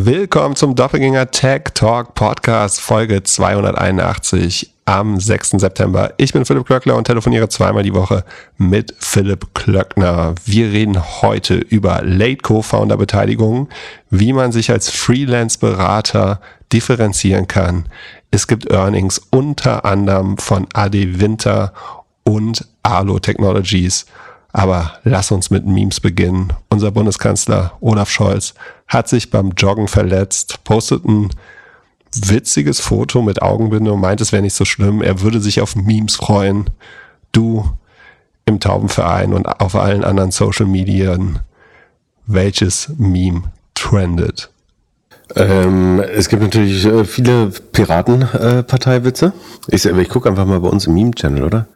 Willkommen zum Doppelgänger Tech Talk Podcast Folge 281 am 6. September. Ich bin Philipp Klöckler und telefoniere zweimal die Woche mit Philipp Klöckner. Wir reden heute über Late Co-Founder Beteiligung, wie man sich als Freelance-Berater differenzieren kann. Es gibt Earnings unter anderem von AD Winter und Alo Technologies. Aber lass uns mit Memes beginnen. Unser Bundeskanzler Olaf Scholz hat sich beim Joggen verletzt, postet ein witziges Foto mit Augenbinde und meint, es wäre nicht so schlimm. Er würde sich auf Memes freuen. Du im Taubenverein und auf allen anderen Social Medien. Welches Meme trendet? Ähm, es gibt natürlich äh, viele Piratenparteiwitze. Äh, ich, ich gucke einfach mal bei uns im Meme-Channel, oder?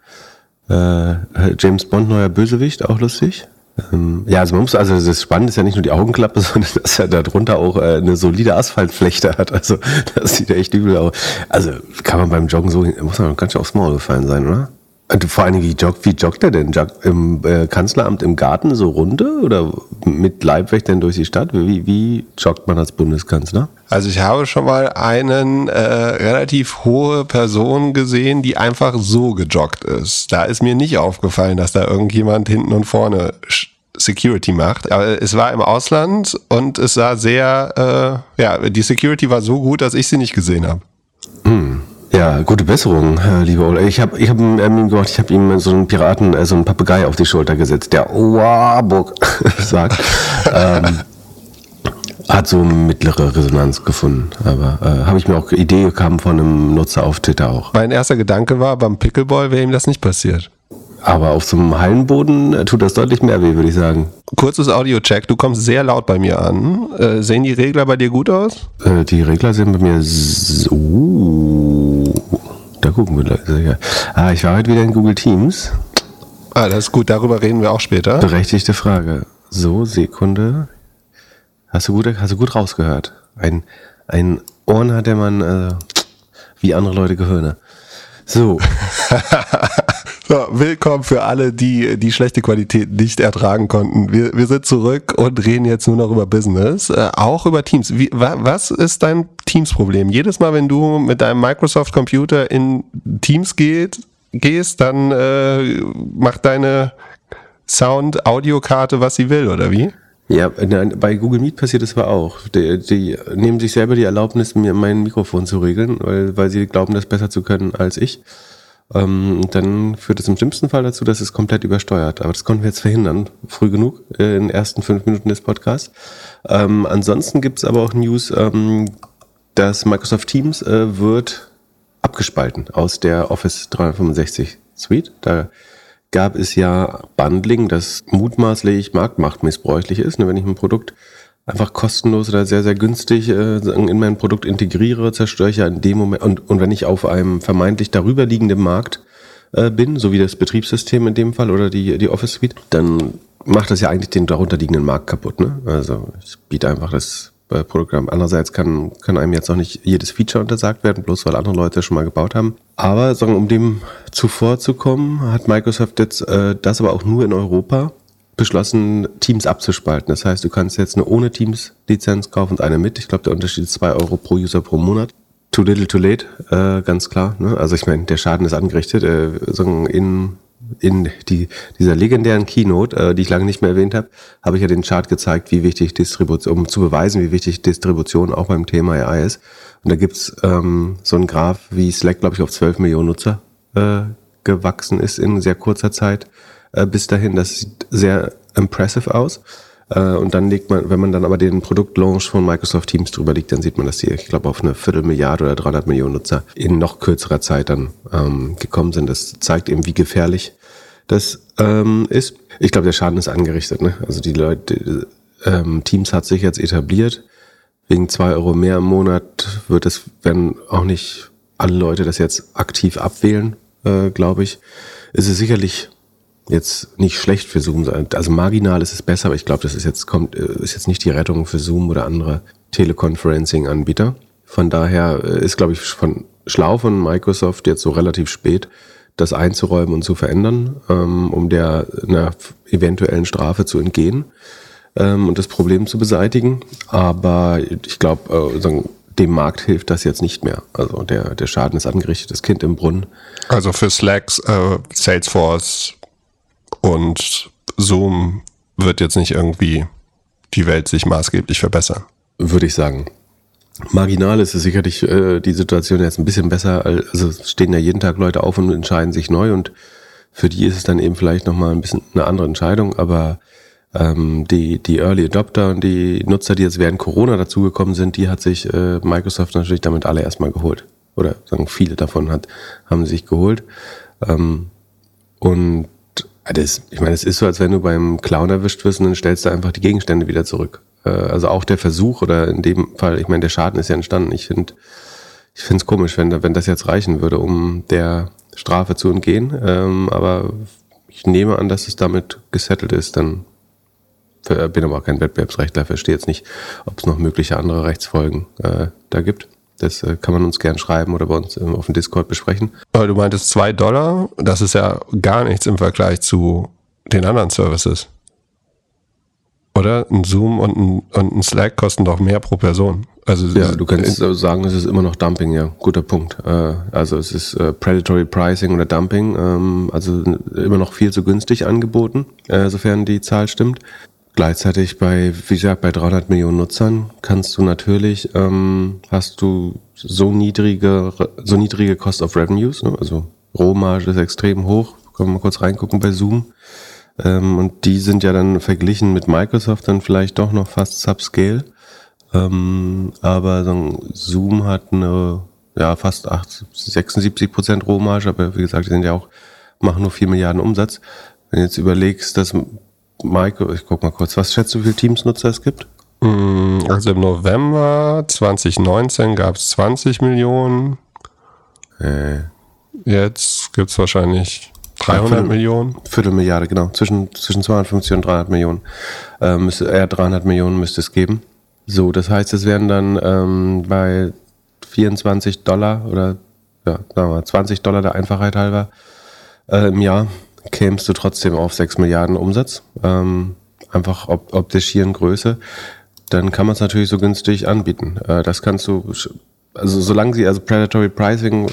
Äh, James Bond, neuer Bösewicht, auch lustig. Ähm, ja, also man muss, also das Spannende ist ja nicht nur die Augenklappe, sondern dass er darunter auch äh, eine solide Asphaltflechte hat. Also das sieht echt übel aus. Also kann man beim Joggen so, muss man ganz schön aufs Maul gefallen sein, oder? Und vor allen Dingen, wie joggt, wie joggt er denn? Joggt im äh, Kanzleramt im Garten so runde oder mit Leibwächtern durch die Stadt? Wie, wie joggt man als Bundeskanzler? Also ich habe schon mal einen äh, relativ hohe Person gesehen, die einfach so gejoggt ist. Da ist mir nicht aufgefallen, dass da irgendjemand hinten und vorne Security macht. Aber es war im Ausland und es sah sehr, äh, ja, die Security war so gut, dass ich sie nicht gesehen habe. Hm. Ja, gute Besserung, lieber Ole. Ich habe ich hab ihm ähm, gemacht, ich habe ihm so einen Piraten, äh, so einen Papagei auf die Schulter gesetzt, der Warburg sagt. ähm, hat so mittlere Resonanz gefunden. Aber äh, habe ich mir auch Idee kam von einem Nutzer auf Twitter auch. Mein erster Gedanke war, beim Pickleball wäre ihm das nicht passiert. Aber auf so einem Hallenboden äh, tut das deutlich mehr weh, würde ich sagen. Kurzes Audio-Check. Du kommst sehr laut bei mir an. Äh, sehen die Regler bei dir gut aus? Äh, die Regler sehen bei mir so. Da gucken wir gleich. Ah, ich war heute wieder in Google Teams. Ah, das ist gut. Darüber reden wir auch später. Berechtigte Frage. So, Sekunde. Hast du gut, hast du gut rausgehört? Ein, ein Ohren hat der Mann äh, wie andere Leute Gehirne. So. so. Willkommen für alle, die die schlechte Qualität nicht ertragen konnten. Wir, wir sind zurück und reden jetzt nur noch über Business, äh, auch über Teams. Wie, wa, was ist dein Teams-Problem? Jedes Mal, wenn du mit deinem Microsoft-Computer in Teams geht, gehst, dann äh, macht deine Sound-Audiokarte, was sie will, oder wie? Ja, bei Google Meet passiert das aber auch. Die, die, nehmen sich selber die Erlaubnis, mir mein Mikrofon zu regeln, weil, weil sie glauben, das besser zu können als ich. Ähm, dann führt es im schlimmsten Fall dazu, dass es komplett übersteuert. Aber das konnten wir jetzt verhindern, früh genug, äh, in den ersten fünf Minuten des Podcasts. Ähm, ansonsten gibt es aber auch News, ähm, dass Microsoft Teams äh, wird abgespalten aus der Office 365 Suite. Da gab es ja Bundling, das mutmaßlich marktmachtmissbräuchlich ist. Ne? Wenn ich ein Produkt einfach kostenlos oder sehr, sehr günstig äh, in mein Produkt integriere, zerstöre ich ja in dem Moment, und, und wenn ich auf einem vermeintlich darüber liegenden Markt äh, bin, so wie das Betriebssystem in dem Fall oder die, die Office Suite, dann macht das ja eigentlich den darunter liegenden Markt kaputt. Ne? Also ich biete einfach das bei Programm. Andererseits kann, kann einem jetzt auch nicht jedes Feature untersagt werden, bloß weil andere Leute schon mal gebaut haben. Aber sagen, um dem zuvorzukommen, hat Microsoft jetzt äh, das aber auch nur in Europa beschlossen, Teams abzuspalten. Das heißt, du kannst jetzt eine ohne Teams-Lizenz kaufen und eine mit. Ich glaube, der Unterschied ist 2 Euro pro User pro Monat. Too little, too late, äh, ganz klar. Ne? Also ich meine, der Schaden ist angerichtet. Äh, sagen, in in die, dieser legendären Keynote, äh, die ich lange nicht mehr erwähnt habe, habe ich ja den Chart gezeigt, wie wichtig Distribution, um zu beweisen, wie wichtig Distribution auch beim Thema AI ist. Und da gibt's ähm, so einen Graph, wie Slack, glaube ich, auf 12 Millionen Nutzer äh, gewachsen ist in sehr kurzer Zeit äh, bis dahin. Das sieht sehr impressive aus. Äh, und dann legt man, wenn man dann aber den Produktlaunch von Microsoft Teams drüber liegt, dann sieht man, dass die, ich glaube, auf eine Viertelmilliarde oder 300 Millionen Nutzer in noch kürzerer Zeit dann ähm, gekommen sind. Das zeigt eben, wie gefährlich das ähm, ist. Ich glaube, der Schaden ist angerichtet. Ne? Also die Leute, ähm, Teams hat sich jetzt etabliert. Wegen zwei Euro mehr im Monat wird es, wenn auch nicht alle Leute das jetzt aktiv abwählen, äh, glaube ich, ist es sicherlich jetzt nicht schlecht für Zoom. Also marginal ist es besser, aber ich glaube, das ist jetzt kommt äh, ist jetzt nicht die Rettung für Zoom oder andere Teleconferencing-Anbieter. Von daher äh, ist, glaube ich, von schlau von Microsoft jetzt so relativ spät das einzuräumen und zu verändern, ähm, um der einer eventuellen Strafe zu entgehen. ähm, und das Problem zu beseitigen. Aber ich glaube, äh, dem Markt hilft das jetzt nicht mehr. Also der, der Schaden ist angerichtet, das Kind im Brunnen. Also für Slacks, äh, Salesforce und Zoom wird jetzt nicht irgendwie die Welt sich maßgeblich verbessern. Würde ich sagen. Marginal ist es sicherlich äh, die Situation jetzt ein bisschen besser. Also stehen ja jeden Tag Leute auf und entscheiden sich neu und für die ist es dann eben vielleicht nochmal ein bisschen eine andere Entscheidung, aber ähm, die, die Early Adopter und die Nutzer, die jetzt während Corona dazugekommen sind, die hat sich äh, Microsoft natürlich damit alle erstmal geholt. Oder sagen viele davon hat, haben sich geholt. Ähm, und das, ich meine, es ist so, als wenn du beim Clown erwischt wirst und dann stellst du einfach die Gegenstände wieder zurück. Äh, also auch der Versuch oder in dem Fall, ich meine, der Schaden ist ja entstanden. Ich finde ich finde es komisch, wenn, wenn das jetzt reichen würde, um der Strafe zu entgehen. Ähm, aber ich nehme an, dass es damit gesettelt ist. Dann bin aber auch kein Wettbewerbsrechtler, verstehe jetzt nicht, ob es noch mögliche andere Rechtsfolgen äh, da gibt. Das äh, kann man uns gern schreiben oder bei uns äh, auf dem Discord besprechen. Aber du meintest zwei Dollar, das ist ja gar nichts im Vergleich zu den anderen Services. Oder? Ein Zoom und ein, und ein Slack kosten doch mehr pro Person. Also ja, du kannst sagen, es ist immer noch Dumping, ja. Guter Punkt. Äh, also es ist äh, Predatory Pricing oder Dumping, ähm, also immer noch viel zu günstig angeboten, äh, sofern die Zahl stimmt. Gleichzeitig bei, wie gesagt, bei 300 Millionen Nutzern kannst du natürlich, ähm, hast du so niedrige, so niedrige Cost of Revenues, ne? also Rohmarge ist extrem hoch. Können wir mal kurz reingucken bei Zoom. Ähm, und die sind ja dann verglichen mit Microsoft dann vielleicht doch noch fast Subscale. Ähm, aber so Zoom hat eine, ja, fast 8, 76 Prozent Rohmarge, aber wie gesagt, die sind ja auch, machen nur 4 Milliarden Umsatz. Wenn du jetzt überlegst, dass Maike, ich guck mal kurz, was schätzt du, wie viele Teams-Nutzer es gibt? Mm, also im November 2019 gab es 20 Millionen. Äh. Jetzt gibt es wahrscheinlich 300 Viertel, Millionen. Viertelmilliarde, genau. Zwischen, zwischen 250 und 300 Millionen. Äh, müsste, eher 300 Millionen müsste es geben. So, das heißt, es werden dann ähm, bei 24 Dollar oder ja, sagen wir 20 Dollar der Einfachheit halber äh, im Jahr kämst du trotzdem auf 6 Milliarden Umsatz. Ähm, einfach ob, ob der schieren Größe. Dann kann man es natürlich so günstig anbieten. Äh, das kannst du, also solange sie, also Predatory Pricing, äh,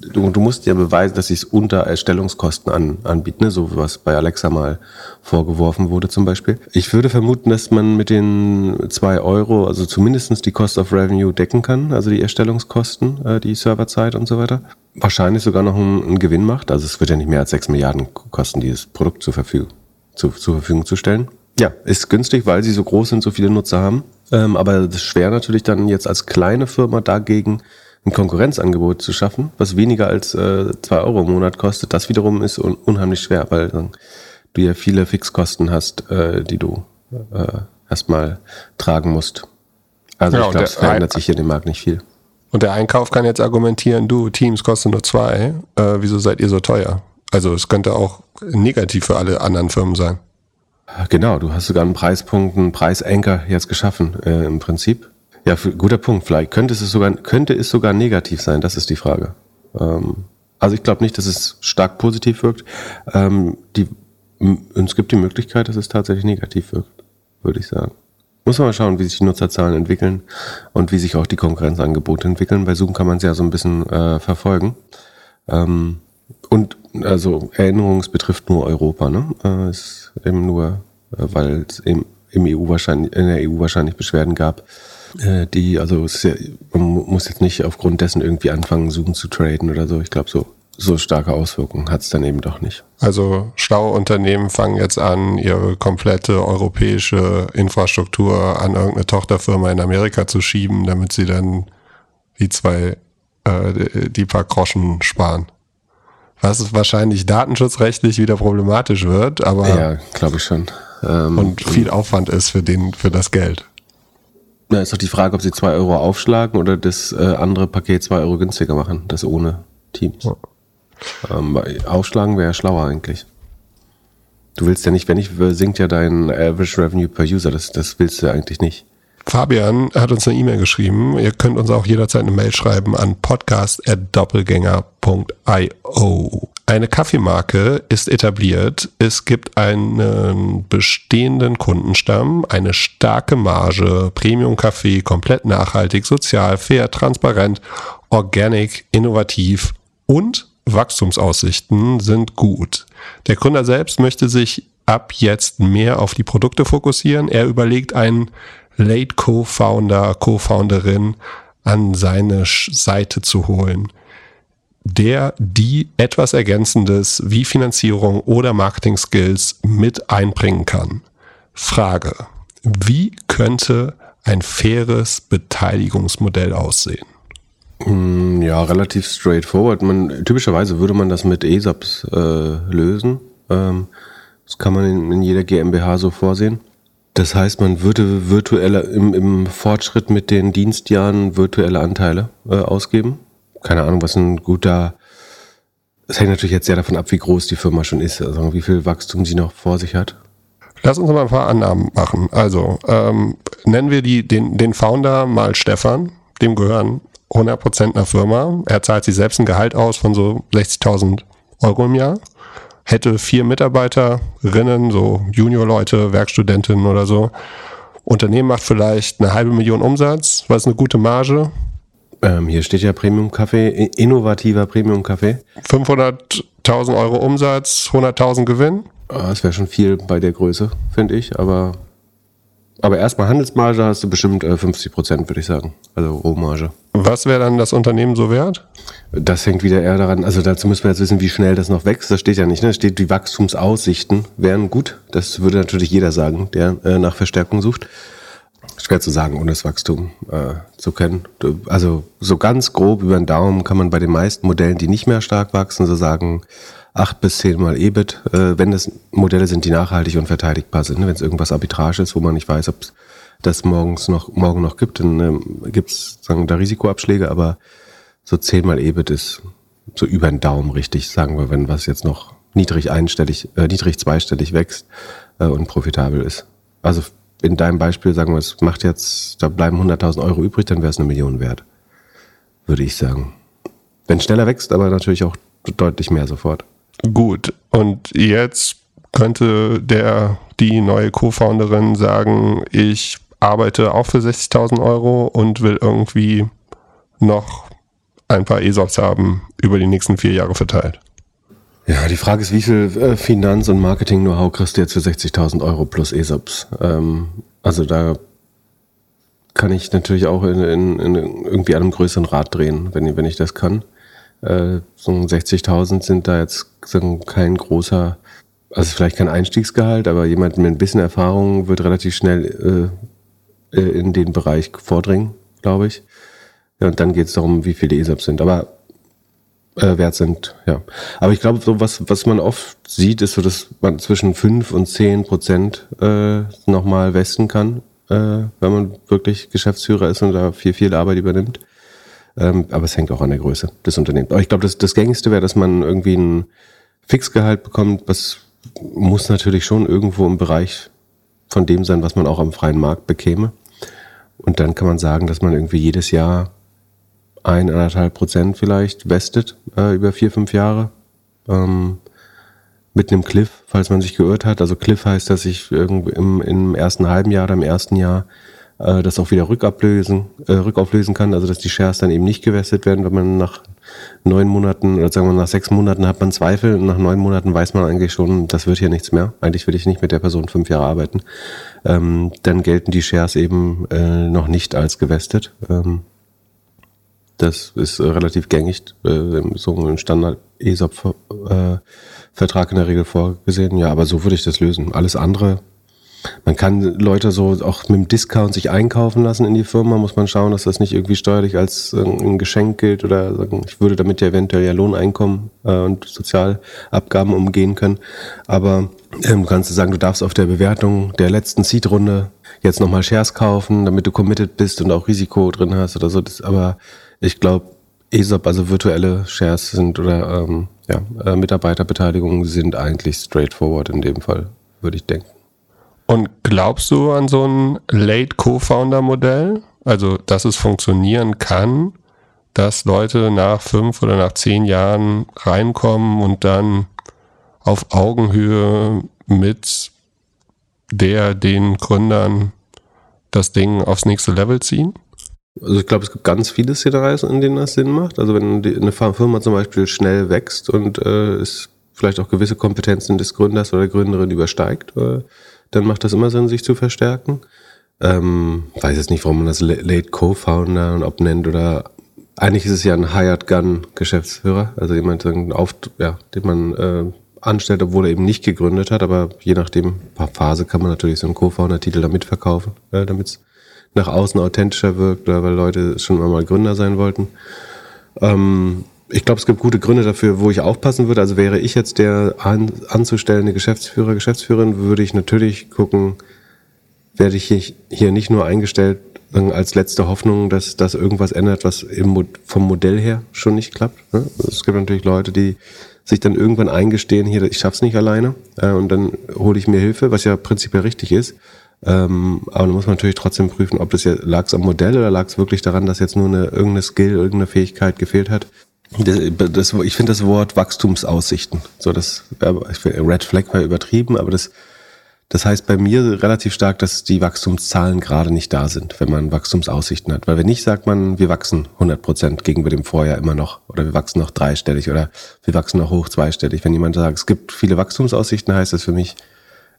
du, du musst ja beweisen, dass sie es unter Erstellungskosten an, anbieten, ne? so was bei Alexa mal vorgeworfen wurde zum Beispiel. Ich würde vermuten, dass man mit den zwei Euro, also zumindestens die Cost of Revenue decken kann, also die Erstellungskosten, äh, die Serverzeit und so weiter. Wahrscheinlich sogar noch einen, einen Gewinn macht. Also es wird ja nicht mehr als sechs Milliarden kosten, dieses Produkt zur Verfügung, zu, zur Verfügung zu stellen. Ja, ist günstig, weil sie so groß sind, so viele Nutzer haben. Ähm, aber das ist schwer natürlich dann jetzt als kleine Firma dagegen ein Konkurrenzangebot zu schaffen, was weniger als äh, zwei Euro im Monat kostet. Das wiederum ist un unheimlich schwer, weil äh, du ja viele Fixkosten hast, äh, die du äh, erstmal tragen musst. Also ja, ich glaube, es verändert sich hier dem Markt nicht viel. Und der Einkauf kann jetzt argumentieren, du, Teams kosten nur zwei, äh, wieso seid ihr so teuer? Also es könnte auch negativ für alle anderen Firmen sein. Genau, du hast sogar einen Preispunkt, einen Preisanker jetzt geschaffen äh, im Prinzip. Ja, guter Punkt. Vielleicht könnte es sogar, könnte es sogar negativ sein. Das ist die Frage. Ähm, also ich glaube nicht, dass es stark positiv wirkt. Ähm, die, es gibt die Möglichkeit, dass es tatsächlich negativ wirkt, würde ich sagen. Muss man mal schauen, wie sich die Nutzerzahlen entwickeln und wie sich auch die Konkurrenzangebote entwickeln. Bei Zoom kann man es ja so ein bisschen äh, verfolgen. Ähm, und also Erinnerung, es betrifft nur Europa, ne? Äh, ist eben nur, äh, weil es im, im EU wahrscheinlich, in der EU wahrscheinlich Beschwerden gab, die, also ja, man muss jetzt nicht aufgrund dessen irgendwie anfangen, Zoom zu traden oder so. Ich glaube, so, so starke Auswirkungen hat es dann eben doch nicht. Also schlaue Unternehmen fangen jetzt an, ihre komplette europäische Infrastruktur an irgendeine Tochterfirma in Amerika zu schieben, damit sie dann die zwei, äh, die paar Groschen sparen. Was wahrscheinlich datenschutzrechtlich wieder problematisch wird, aber. Ja, glaube ich schon. Ähm, und viel Aufwand ist für den, für das Geld. Na, ist doch die Frage, ob sie zwei Euro aufschlagen oder das äh, andere Paket zwei Euro günstiger machen, das ohne Teams. Ja. Ähm, aufschlagen wäre schlauer eigentlich. Du willst ja nicht, wenn ich, sinkt ja dein Average Revenue per User, das, das willst du eigentlich nicht. Fabian hat uns eine E-Mail geschrieben. Ihr könnt uns auch jederzeit eine Mail schreiben an podcast.doppelgänger.io. Eine Kaffeemarke ist etabliert. Es gibt einen bestehenden Kundenstamm, eine starke Marge, Premium-Kaffee, komplett nachhaltig, sozial, fair, transparent, organic, innovativ und Wachstumsaussichten sind gut. Der Gründer selbst möchte sich ab jetzt mehr auf die Produkte fokussieren. Er überlegt einen Late Co-Founder, Co-Founderin an seine Seite zu holen der die etwas Ergänzendes wie Finanzierung oder Marketing-Skills mit einbringen kann. Frage. Wie könnte ein faires Beteiligungsmodell aussehen? Hm, ja, relativ straightforward. Man, typischerweise würde man das mit ESAPs äh, lösen. Ähm, das kann man in, in, jeder GmbH so vorsehen. Das heißt, man würde virtuelle, im, im Fortschritt mit den Dienstjahren virtuelle Anteile äh, ausgeben keine Ahnung, was ein guter. Es hängt natürlich jetzt sehr davon ab, wie groß die Firma schon ist, also wie viel Wachstum sie noch vor sich hat. Lass uns mal ein paar Annahmen machen. Also ähm, nennen wir die, den, den Founder mal Stefan. Dem gehören 100% einer Firma. Er zahlt sich selbst ein Gehalt aus von so 60.000 Euro im Jahr. Hätte vier Mitarbeiterinnen, so Junior-Leute, Werkstudentinnen oder so. Unternehmen macht vielleicht eine halbe Million Umsatz. Was eine gute Marge? Ähm, hier steht ja Premium-Kaffee, innovativer Premium-Kaffee. 500.000 Euro Umsatz, 100.000 Gewinn. Ah, das wäre schon viel bei der Größe, finde ich. Aber, aber erstmal Handelsmarge hast du bestimmt äh, 50 Prozent, würde ich sagen. Also Rohmarge. Was wäre dann das Unternehmen so wert? Das hängt wieder eher daran, also dazu müssen wir jetzt wissen, wie schnell das noch wächst. Das steht ja nicht, ne? Da steht, die Wachstumsaussichten wären gut. Das würde natürlich jeder sagen, der äh, nach Verstärkung sucht schwer zu sagen, ohne das Wachstum äh, zu kennen. Also so ganz grob über den Daumen kann man bei den meisten Modellen, die nicht mehr stark wachsen, so sagen acht bis zehn Mal EBIT, äh, wenn das Modelle sind, die nachhaltig und verteidigbar sind. Ne? Wenn es irgendwas Arbitrage ist, wo man nicht weiß, ob es das morgens noch, morgen noch gibt, dann ähm, gibt es da Risikoabschläge, aber so zehnmal EBIT ist so über den Daumen richtig, sagen wir, wenn was jetzt noch niedrig einstellig, äh, niedrig zweistellig wächst äh, und profitabel ist. Also in deinem Beispiel sagen wir, es macht jetzt, da bleiben 100.000 Euro übrig, dann wäre es eine Million wert. Würde ich sagen. Wenn schneller wächst, aber natürlich auch deutlich mehr sofort. Gut. Und jetzt könnte der, die neue Co-Founderin sagen, ich arbeite auch für 60.000 Euro und will irgendwie noch ein paar ESOPs haben über die nächsten vier Jahre verteilt. Ja, die Frage ist, wie viel äh, Finanz- und Marketing-Know-how kriegst du jetzt für 60.000 Euro plus ESOPs? Ähm, also da kann ich natürlich auch in, in, in irgendwie einem größeren Rad drehen, wenn, wenn ich das kann. Äh, so 60.000 sind da jetzt so kein großer, also vielleicht kein Einstiegsgehalt, aber jemand mit ein bisschen Erfahrung wird relativ schnell äh, äh in den Bereich vordringen, glaube ich. Ja, und dann geht es darum, wie viele ESOPs sind. Aber äh, wert sind. Ja, aber ich glaube, so was was man oft sieht, ist so, dass man zwischen fünf und zehn Prozent äh, nochmal westen kann, äh, wenn man wirklich Geschäftsführer ist und da viel viel Arbeit übernimmt. Ähm, aber es hängt auch an der Größe des Unternehmens. Aber ich glaube, das, das gängigste wäre, dass man irgendwie ein Fixgehalt bekommt. Was muss natürlich schon irgendwo im Bereich von dem sein, was man auch am freien Markt bekäme. Und dann kann man sagen, dass man irgendwie jedes Jahr ein, anderthalb Prozent vielleicht vestet äh, über vier, fünf Jahre. Ähm, mit einem Cliff, falls man sich geirrt hat. Also Cliff heißt, dass ich irgendwie im, im ersten halben Jahr oder im ersten Jahr äh, das auch wieder rückablösen, äh, rückauflösen kann. Also dass die Shares dann eben nicht gewestet werden, wenn man nach neun Monaten oder sagen wir nach sechs Monaten hat man Zweifel und nach neun Monaten weiß man eigentlich schon, das wird hier nichts mehr. Eigentlich will ich nicht mit der Person fünf Jahre arbeiten. Ähm, dann gelten die Shares eben äh, noch nicht als gewestet. Ähm, das ist äh, relativ gängig, äh, so ein Standard-ESOP-Vertrag äh, in der Regel vorgesehen. Ja, aber so würde ich das lösen. Alles andere, man kann Leute so auch mit dem Discount sich einkaufen lassen in die Firma, muss man schauen, dass das nicht irgendwie steuerlich als ein Geschenk gilt oder sagen, ich würde damit ja eventuell ja Lohneinkommen äh, und Sozialabgaben umgehen können. Aber ähm, du kannst sagen, du darfst auf der Bewertung der letzten Seed-Runde jetzt nochmal Shares kaufen, damit du committed bist und auch Risiko drin hast oder so. Das, aber ich glaube, ESOP, also virtuelle Shares sind oder ähm, ja, äh, Mitarbeiterbeteiligungen sind eigentlich straightforward in dem Fall, würde ich denken. Und glaubst du an so ein Late Co-Founder-Modell? Also, dass es funktionieren kann, dass Leute nach fünf oder nach zehn Jahren reinkommen und dann auf Augenhöhe mit der, den Gründern das Ding aufs nächste Level ziehen? Also ich glaube, es gibt ganz viele Szenarien, in denen das Sinn macht. Also wenn eine Firma zum Beispiel schnell wächst und äh, es vielleicht auch gewisse Kompetenzen des Gründers oder der Gründerin übersteigt, äh, dann macht das immer Sinn, sich zu verstärken. Ähm, weiß jetzt nicht, warum man das Late Co-Founder und ob nennt oder eigentlich ist es ja ein Hired Gun Geschäftsführer, also jemand, ja, den man äh, anstellt, obwohl er eben nicht gegründet hat, aber je nachdem, Phase kann man natürlich so einen Co-Founder-Titel damit verkaufen, äh, damit es nach außen authentischer wirkt oder weil Leute schon mal Gründer sein wollten. Ähm, ich glaube, es gibt gute Gründe dafür, wo ich aufpassen würde. Also wäre ich jetzt der an, anzustellende Geschäftsführer, Geschäftsführerin, würde ich natürlich gucken, werde ich hier nicht nur eingestellt als letzte Hoffnung, dass das irgendwas ändert, was vom Modell her schon nicht klappt. Ne? Es gibt natürlich Leute, die sich dann irgendwann eingestehen, hier, ich schaff's nicht alleine äh, und dann hole ich mir Hilfe, was ja prinzipiell richtig ist. Ähm, aber dann muss man natürlich trotzdem prüfen, ob das ja lag am Modell oder lag es wirklich daran, dass jetzt nur eine irgendeine Skill, irgendeine Fähigkeit gefehlt hat. Das, das, ich finde das Wort Wachstumsaussichten. So das Red Flag war übertrieben, aber das das heißt bei mir relativ stark, dass die Wachstumszahlen gerade nicht da sind, wenn man Wachstumsaussichten hat. Weil wenn nicht, sagt man, wir wachsen 100 Prozent gegenüber dem Vorjahr immer noch. Oder wir wachsen noch dreistellig oder wir wachsen noch hoch zweistellig. Wenn jemand sagt, es gibt viele Wachstumsaussichten, heißt das für mich,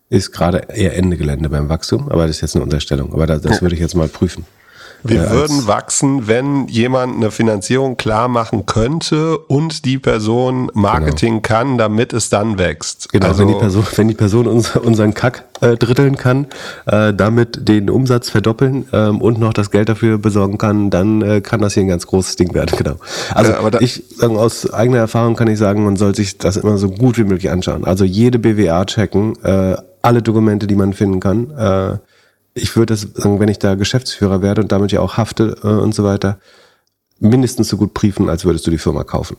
ist gerade eher Ende Gelände beim Wachstum. Aber das ist jetzt eine Unterstellung. Aber das, das würde ich jetzt mal prüfen. Wir äh, würden wachsen, wenn jemand eine Finanzierung klar machen könnte und die Person Marketing genau. kann, damit es dann wächst. Genau, also, wenn die Person, wenn die Person uns, unseren Kack äh, dritteln kann, äh, damit den Umsatz verdoppeln ähm, und noch das Geld dafür besorgen kann, dann äh, kann das hier ein ganz großes Ding werden. Genau. Also ja, aber ich sagen, aus eigener Erfahrung kann ich sagen, man soll sich das immer so gut wie möglich anschauen. Also jede BWA checken, äh, alle Dokumente, die man finden kann. Äh, ich würde sagen, wenn ich da Geschäftsführer werde und damit ja auch hafte äh, und so weiter, mindestens so gut prüfen, als würdest du die Firma kaufen.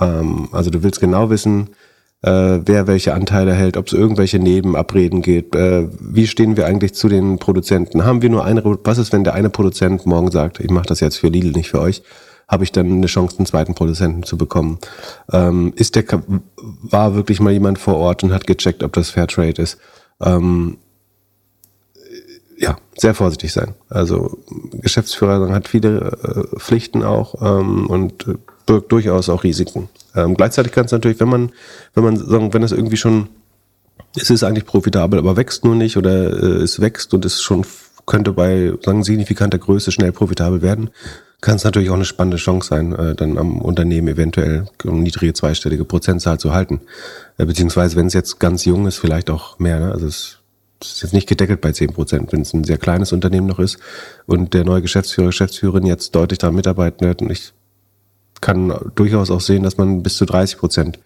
Ähm, also du willst genau wissen, äh, wer welche Anteile hält, ob es irgendwelche Nebenabreden geht, äh, wie stehen wir eigentlich zu den Produzenten? Haben wir nur eine, was ist, wenn der eine Produzent morgen sagt, ich mache das jetzt für Lidl, nicht für euch? Habe ich dann eine Chance, einen zweiten Produzenten zu bekommen? Ähm, ist der, war wirklich mal jemand vor Ort und hat gecheckt, ob das Fairtrade ist? Ähm, ja, sehr vorsichtig sein. Also Geschäftsführer hat viele äh, Pflichten auch ähm, und birgt durchaus auch Risiken. Ähm, gleichzeitig kann es natürlich, wenn man, wenn man sagen, wenn es irgendwie schon, es ist eigentlich profitabel, aber wächst nur nicht oder äh, es wächst und es schon könnte bei sagen, signifikanter Größe schnell profitabel werden, kann es natürlich auch eine spannende Chance sein, äh, dann am Unternehmen eventuell eine niedrige zweistellige Prozentzahl zu halten. Äh, beziehungsweise wenn es jetzt ganz jung ist, vielleicht auch mehr. Ne? Also es ist jetzt nicht gedeckelt bei 10 Prozent, wenn es ein sehr kleines Unternehmen noch ist und der neue Geschäftsführer, Geschäftsführerin jetzt deutlich daran mitarbeiten wird. Und ich kann durchaus auch sehen, dass man bis zu 30 Prozent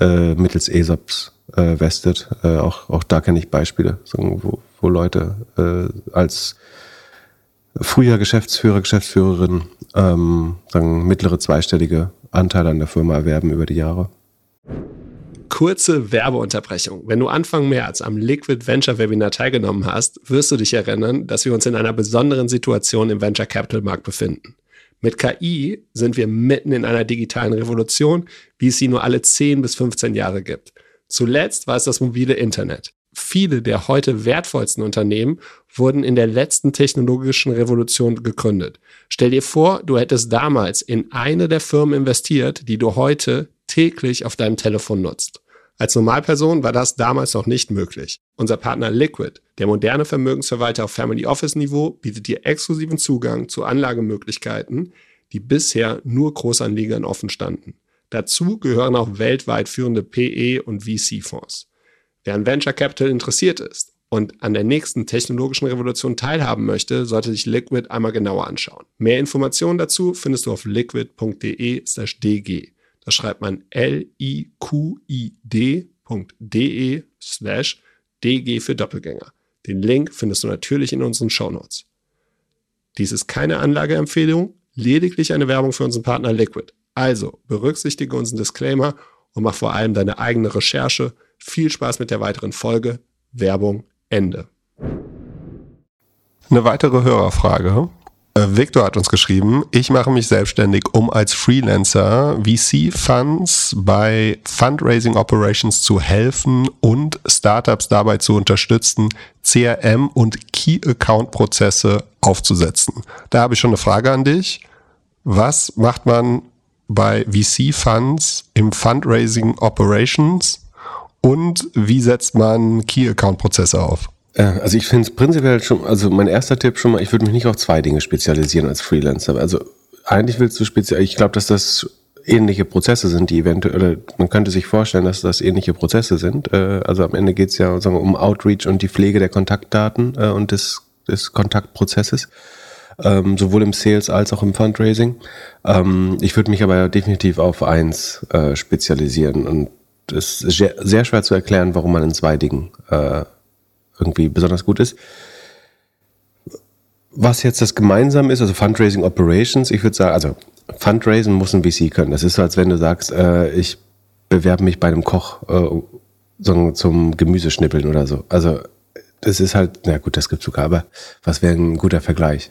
äh, mittels ESOPs äh, vestet. Äh, auch, auch da kenne ich Beispiele, wo, wo Leute äh, als früher Geschäftsführer, Geschäftsführerin ähm, sagen, mittlere zweistellige Anteile an der Firma erwerben über die Jahre kurze Werbeunterbrechung. Wenn du Anfang März am Liquid Venture Webinar teilgenommen hast, wirst du dich erinnern, dass wir uns in einer besonderen Situation im Venture Capital Markt befinden. Mit KI sind wir mitten in einer digitalen Revolution, wie es sie nur alle 10 bis 15 Jahre gibt. Zuletzt war es das mobile Internet. Viele der heute wertvollsten Unternehmen wurden in der letzten technologischen Revolution gegründet. Stell dir vor, du hättest damals in eine der Firmen investiert, die du heute täglich auf deinem Telefon nutzt. Als Normalperson war das damals noch nicht möglich. Unser Partner Liquid, der moderne Vermögensverwalter auf Family Office Niveau, bietet dir exklusiven Zugang zu Anlagemöglichkeiten, die bisher nur Großanlegern offen standen. Dazu gehören auch weltweit führende PE und VC-Fonds. Wer an Venture Capital interessiert ist und an der nächsten technologischen Revolution teilhaben möchte, sollte sich Liquid einmal genauer anschauen. Mehr Informationen dazu findest du auf liquid.de/dg. Da schreibt man liqid.de slash dg für Doppelgänger. Den Link findest du natürlich in unseren Shownotes. Dies ist keine Anlageempfehlung, lediglich eine Werbung für unseren Partner Liquid. Also berücksichtige unseren Disclaimer und mach vor allem deine eigene Recherche. Viel Spaß mit der weiteren Folge. Werbung Ende. Eine weitere Hörerfrage Äh, Victor hat uns geschrieben, ich mache mich selbstständig, um als Freelancer VC-Funds bei Fundraising Operations zu helfen und Startups dabei zu unterstützen, CRM und Key-Account-Prozesse aufzusetzen. Da habe ich schon eine Frage an dich. Was macht man bei VC-Funds im Fundraising Operations und wie setzt man Key-Account-Prozesse auf? Also ich finde es prinzipiell schon, also mein erster Tipp schon mal, ich würde mich nicht auf zwei Dinge spezialisieren als Freelancer. Also eigentlich willst du speziell, ich glaube, dass das ähnliche Prozesse sind, die eventuell, man könnte sich vorstellen, dass das ähnliche Prozesse sind. Äh, also am Ende geht es ja sagen wir, um Outreach und die Pflege der Kontaktdaten äh, und des, des Kontaktprozesses. Ähm, sowohl im Sales als auch im Fundraising. Ähm, ich würde mich aber definitiv auf eins äh, spezialisieren und ist sehr schwer zu erklären, warum man in zwei Dingen äh, irgendwie besonders gut ist. Was jetzt das gemeinsam ist, also Fundraising Operations, ich würde sagen, also Fundraising muss ein VC können. Das ist so, als wenn du sagst, äh, ich bewerbe mich bei einem Koch äh, zum Gemüseschnippeln oder so. Also das ist halt, na gut, das gibt sogar, aber was wäre ein guter Vergleich?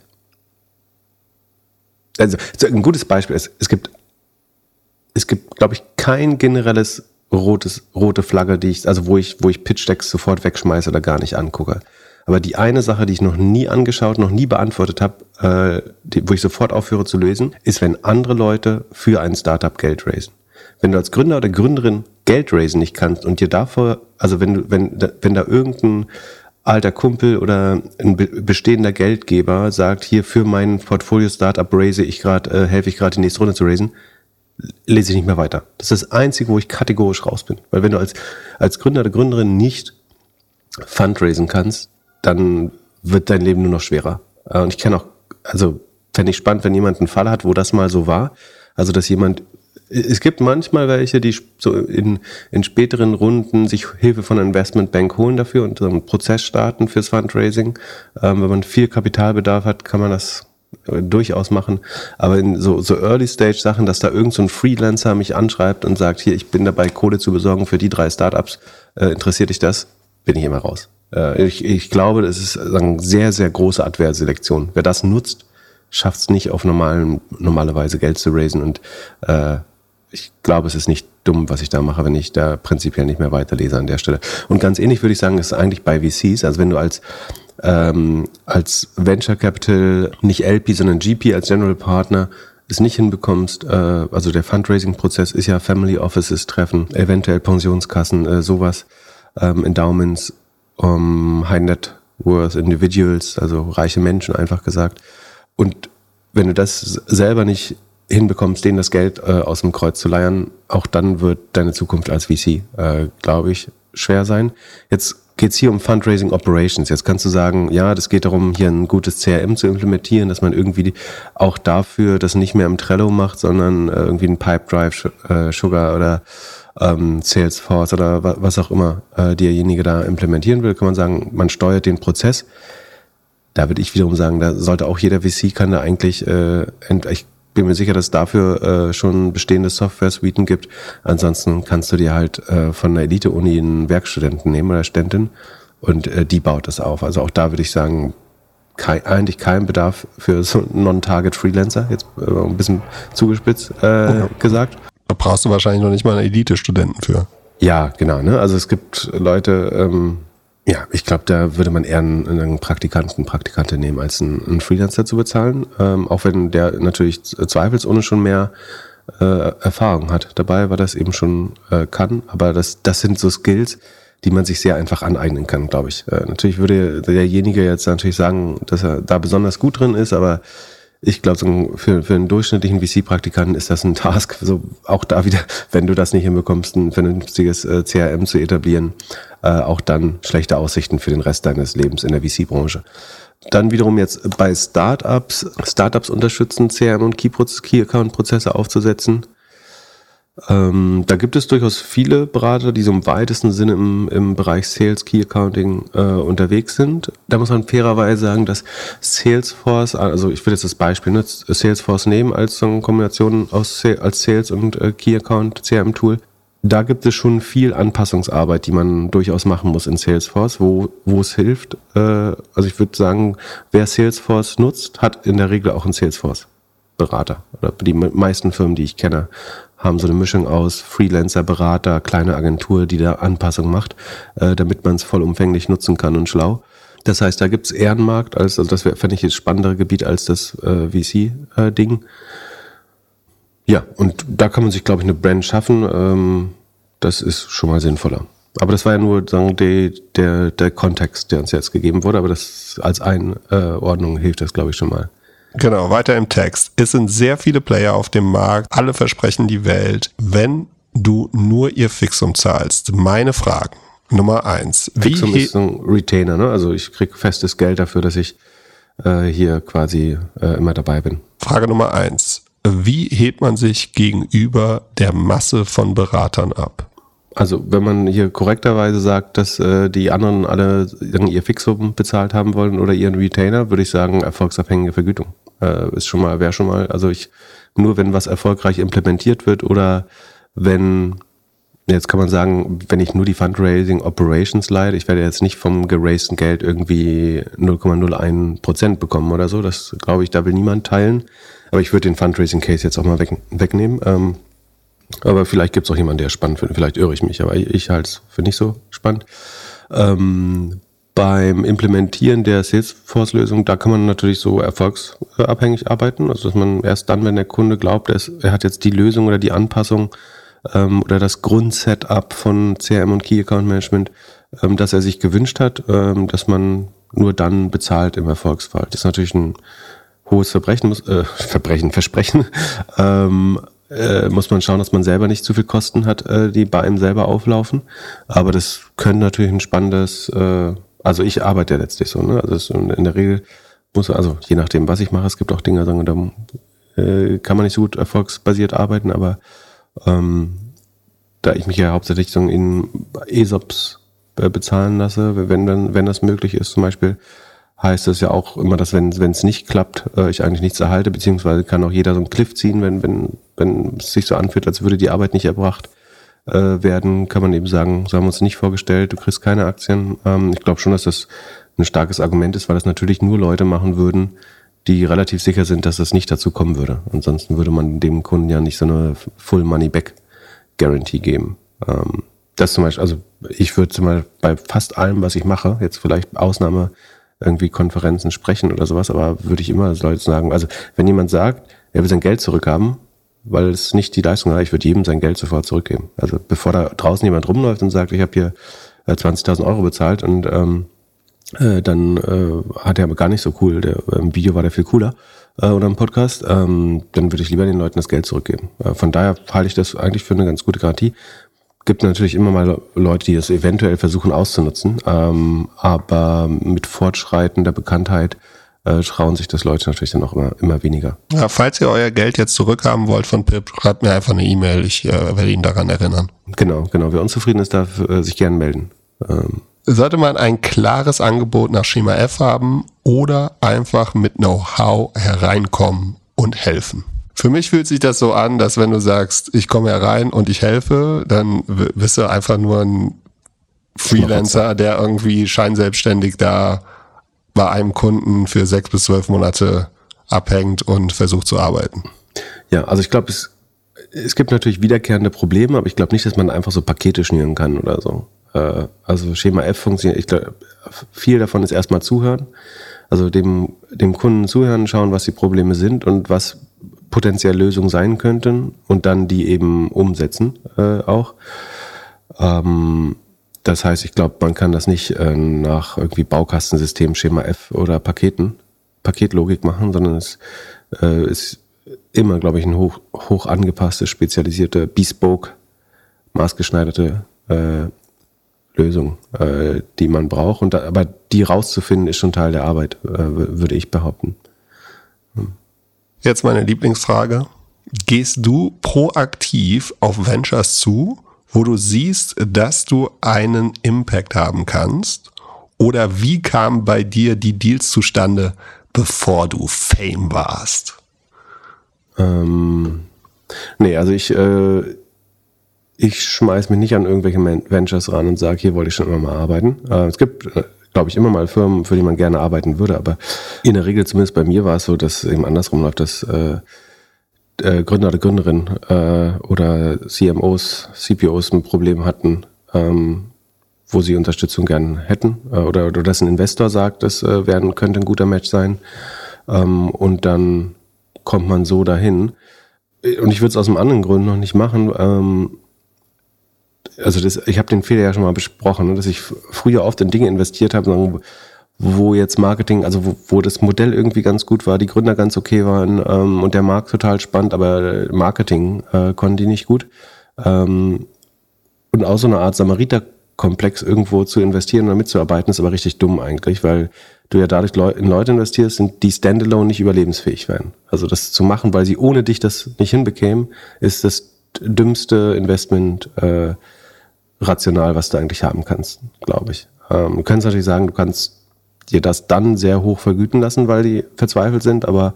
Also ein gutes Beispiel ist, es gibt, es gibt, glaube ich, kein generelles rotes, rote Flagge, die ich, also wo ich, wo ich Pitch-Decks sofort wegschmeiße oder gar nicht angucke. Aber die eine Sache, die ich noch nie angeschaut, noch nie beantwortet habe, äh, die, wo ich sofort aufhöre zu lösen, ist, wenn andere Leute für ein Startup Geld raisen. Wenn du als Gründer oder Gründerin Geld raisen nicht kannst und dir davor, also wenn du, wenn, wenn da irgendein alter Kumpel oder ein bestehender Geldgeber sagt, hier für mein Portfolio Startup raise ich gerade, äh, helfe ich gerade die nächste Runde zu raisen, lese ich nicht mehr weiter. Das ist das Einzige, wo ich kategorisch raus bin. Weil wenn du als, als Gründer oder Gründerin nicht fundraisen kannst, dann wird dein Leben nur noch schwerer. Äh, und ich kenne auch, also fände ich spannend, wenn jemand einen Fall hat, wo das mal so war. Also, dass jemand, es gibt manchmal welche, die so in, in späteren Runden sich Hilfe von einer Investmentbank holen dafür und so einen Prozess starten fürs Fundraising. Ähm, wenn man viel Kapitalbedarf hat, kann man das durchaus machen. Aber in so, so Early-Stage-Sachen, dass da irgend so Freelancer mich anschreibt und sagt, hier, ich bin dabei, Kohle zu besorgen für die drei Startups, äh, interessiert dich das? Bin ich immer raus. Äh, ich, ich glaube, das ist sagen, sehr, sehr große Adverselektion. Wer das nutzt, schafft es nicht auf normalen, normale Weise Geld zu raisen und äh, ich glaube, es ist nicht dumm, was ich da mache, wenn ich da prinzipiell nicht mehr weiterlese an der Stelle. Und ganz ähnlich würde ich sagen, ist eigentlich bei VCs, also wenn du als ähm, als Venture Capital nicht LP, sondern GP als General Partner es nicht hinbekommst, äh, also der Fundraising-Prozess ist ja Family Offices treffen, eventuell Pensionskassen, äh, sowas, ähm, Endowments, um, High Net Worth Individuals, also reiche Menschen einfach gesagt. Und wenn du das selber nicht hinbekommst, denen das Geld äh, aus dem Kreuz zu leiern, auch dann wird deine Zukunft als VC, äh, glaube ich, schwer sein. Jetzt geht es hier um Fundraising Operations. Jetzt kannst du sagen, ja, das geht darum, hier ein gutes CRM zu implementieren, dass man irgendwie auch dafür das nicht mehr im Trello macht, sondern äh, irgendwie ein Pipedrive, äh, Sugar oder ähm, Salesforce oder was auch immer äh, derjenige da implementieren will, kann man sagen, man steuert den Prozess. Da würde ich wiederum sagen, da sollte auch jeder VC kann da eigentlich, äh, bin mir sicher, dass es dafür äh, schon bestehende Software-Suiten gibt. Ansonsten kannst du dir halt äh, von der Elite-Uni einen Werkstudenten nehmen oder Studentin und äh, die baut das auf. Also auch da würde ich sagen, kein, eigentlich kein Bedarf für so Non-Target Freelancer, jetzt äh, ein bisschen zugespitzt äh, ja. gesagt. Da brauchst du wahrscheinlich noch nicht mal einen Elite-Studenten für. Ja, genau. Ne? Also es gibt Leute, ähm, ja, ich glaube, da würde man eher einen, einen Praktikanten, Praktikante nehmen, als einen, einen Freelancer zu bezahlen. Ähm, auch wenn der natürlich zweifelsohne schon mehr äh, Erfahrung hat dabei, weil das eben schon äh, kann. Aber das, das sind so Skills, die man sich sehr einfach aneignen kann, glaube ich. Äh, natürlich würde derjenige jetzt natürlich sagen, dass er da besonders gut drin ist, aber ich glaube, für, für einen durchschnittlichen VC-Praktikanten ist das ein Task, so auch da wieder, wenn du das nicht hinbekommst, ein vernünftiges äh, CRM zu etablieren, äh, auch dann schlechte Aussichten für den Rest deines Lebens in der VC-Branche. Dann wiederum jetzt bei Startups, Startups unterstützen, CRM und Key-Account-Prozesse aufzusetzen. Ähm, da gibt es durchaus viele Berater, die so im weitesten Sinne im, im Bereich Sales, Key Accounting äh, unterwegs sind. Da muss man fairerweise sagen, dass Salesforce, also ich will jetzt das Beispiel, ne, Salesforce nehmen als so eine Kombination aus als Sales und äh, Key Account CRM Tool. da gibt es schon viel Anpassungsarbeit, die man durchaus machen muss in Salesforce, wo, wo es hilft. Äh, also ich würde sagen, wer Salesforce nutzt, hat in der Regel auch einen Salesforce-Berater. Oder die meisten Firmen, die ich kenne, haben so eine Mischung aus Freelancer, Berater, kleine Agentur, die da Anpassung macht, äh, damit man es vollumfänglich nutzen kann und schlau. Das heißt, da gibt's Ehrenmarkt, als, also das fände ich, das spannendere Gebiet als das äh, VC-Ding. Ja, und da kann man sich, glaube ich, eine Brand schaffen. Ähm, das ist schon mal sinnvoller. Aber das war ja nur sagen, die, der, der Kontext, der uns jetzt gegeben wurde. Aber das als Einordnung hilft das, glaube ich, schon mal. Genau, weiter im Text. Es sind sehr viele Player auf dem Markt. Alle versprechen die Welt. Wenn du nur ihr Fixum zahlst. Meine Fragen. Nummer eins. Fixum ist ein Retainer, ne? Also ich krieg festes Geld dafür, dass ich äh, hier quasi äh, immer dabei bin. Frage Nummer eins. Wie hebt man sich gegenüber der Masse von Beratern ab? Also wenn man hier korrekterweise sagt, dass äh, die anderen alle ihr Fixum bezahlt haben wollen oder ihren Retainer, würde ich sagen erfolgsabhängige Vergütung. Äh, ist schon mal, wäre schon mal. Also ich nur wenn was erfolgreich implementiert wird oder wenn Jetzt kann man sagen, wenn ich nur die Fundraising Operations leite, ich werde jetzt nicht vom geraisten Geld irgendwie 0,01 Prozent bekommen oder so. Das glaube ich, da will niemand teilen. Aber ich würde den Fundraising Case jetzt auch mal weg, wegnehmen. Ähm, aber vielleicht gibt es auch jemanden, der es spannend findet. Vielleicht irre ich mich, aber ich, ich halte es für nicht so spannend. Ähm, beim Implementieren der Salesforce-Lösung, da kann man natürlich so erfolgsabhängig arbeiten. Also dass man erst dann, wenn der Kunde glaubt, er, hat jetzt die Lösung oder die Anpassung ähm, oder das Grundsetup von CRM und Key Account Management, ähm, dass er sich gewünscht hat, ähm, dass man nur dann bezahlt im Erfolgsfall. Das ist natürlich ein hohes Verbrechen, muss, äh, Verbrechen, Versprechen. ähm, äh, muss man schauen, dass man selber nicht zu viel Kosten hat, äh, die bei einem selber auflaufen. Aber das können natürlich ein spannendes, äh, also ich arbeite ja letztlich so, ne? Also in, der Regel muss, also je nachdem, was ich mache, es gibt auch Dinge, sagen, da äh, kann man nicht so gut erfolgsbasiert arbeiten, aber ähm, da ich mich ja hauptsächlich so in ESOPs äh, bezahlen lasse, wenn dann, wenn das möglich ist, zum Beispiel, heißt das ja auch immer, dass wenn wenn es nicht klappt, äh, ich eigentlich nichts erhalte, beziehungsweise kann auch jeder so einen Cliff ziehen, wenn wenn wenn es sich so anfühlt, als würde die Arbeit nicht erbracht äh, werden, kann man eben sagen, so haben wir uns nicht vorgestellt, du kriegst keine Aktien. Ähm, ich glaube schon, dass das ein starkes Argument ist, weil das natürlich nur Leute machen würden, die relativ sicher sind, dass es nicht dazu kommen würde. Ansonsten würde man dem Kunden ja nicht so eine Full Money Back Guarantee geben. Ähm, das zum Beispiel, also ich würde zum Beispiel bei fast allem, was ich mache, jetzt vielleicht Ausnahme irgendwie Konferenzen sprechen oder sowas, aber würde ich immer Leute sagen, also wenn jemand sagt, er will sein Geld zurückhaben, weil es nicht die Leistung hat, ich würde jedem sein Geld sofort zurückgeben. Also bevor da draußen jemand rumläuft und sagt, ich habe hier 20.000 äh, Euro bezahlt und ähm, äh, dann äh, hat er aber gar nicht so cool, der, im Video war der viel cooler äh, oder im Podcast, ähm, dann würde ich lieber den Leuten das Geld zurückgeben. Äh, von daher halte ich das eigentlich für eine ganz gute Garantie. Gibt natürlich immer mal Leute, die das eventuell versuchen auszunutzen, ähm, aber mit fortschreitender Bekanntheit äh, trauen sich das Leute natürlich dann auch immer, immer weniger. Ja, falls ihr euer Geld jetzt zurückhaben wollt von Pip, schreibt mir einfach eine E-Mail, ich äh, werde ihn daran erinnern. Genau, genau. Wer unzufrieden ist, darf äh, sich gern melden. Ähm, sollte man ein klares Angebot nach Schema F haben oder einfach mit Know-how hereinkommen und helfen? Für mich fühlt sich das so an, dass wenn du sagst, ich komme herein und ich helfe, dann bist du einfach nur ein Freelancer, der irgendwie scheinselbstständig da bei einem Kunden für sechs bis zwölf Monate abhängt und versucht zu arbeiten. Ja, also ich glaube, es, es gibt natürlich wiederkehrende Probleme, aber ich glaube nicht, dass man einfach so Pakete schnüren kann oder so. Äh, also Schema F funktioniert, ich glaube, viel davon ist erstmal zuhören. Also dem, dem Kunden zuhören, schauen, was die Probleme sind und was potenziell Lösungen sein könnten und dann die eben umsetzen äh, auch. Ähm, das heißt, ich glaube, man kann das nicht äh, nach irgendwie Baukastensystem, Schema F oder Paketen, Paketlogik machen, sondern es äh, ist immer, glaube ich, ein hoch, hoch angepasste, spezialisierte, bespoke, maßgeschneiderte äh, Lösung, äh, die man braucht. Und da, aber die rauszufinden, ist schon Teil der Arbeit, äh, würde ich behaupten. Hm. Jetzt meine Lieblingsfrage. Gehst du proaktiv auf Ventures zu, wo du siehst, dass du einen Impact haben kannst? Oder wie kamen bei dir die Deals zustande, bevor du Fame warst? Ähm, nee, also ich, äh, ich schmeiß mich nicht an irgendwelche Ventures ran und sage, hier wollte ich schon immer mal arbeiten. Äh, es gibt, äh, glaube ich, immer mal Firmen, für die man gerne arbeiten würde, aber in der Regel, zumindest bei mir, war es so, dass eben andersrum läuft, dass äh, äh, Gründer oder Gründerin äh, oder CMOs, CPOs ein Problem hatten, ähm, wo sie Unterstützung gern hätten äh, oder, oder dass ein Investor sagt, das äh, werden, könnte ein guter Match sein ähm, und dann kommt man so dahin. Und ich würde es aus einem anderen Grund noch nicht machen. Ähm, also das, ich habe den Fehler ja schon mal besprochen, ne, dass ich früher oft in Dinge investiert habe, wo jetzt Marketing, also wo, wo das Modell irgendwie ganz gut war, die Gründer ganz okay waren ähm, und der Markt total spannend, aber Marketing äh, konnten die nicht gut. Ähm, und auch so eine Art Samariter-Komplex irgendwo zu investieren oder mitzuarbeiten, ist aber richtig dumm eigentlich, weil du ja dadurch in Leute investierst, die standalone nicht überlebensfähig werden. Also das zu machen, weil sie ohne dich das nicht hinbekämen, ist das dümmste Investment äh, rational, was du eigentlich haben kannst, glaube ich. Ähm, du kannst natürlich sagen, du kannst dir das dann sehr hoch vergüten lassen, weil die verzweifelt sind, aber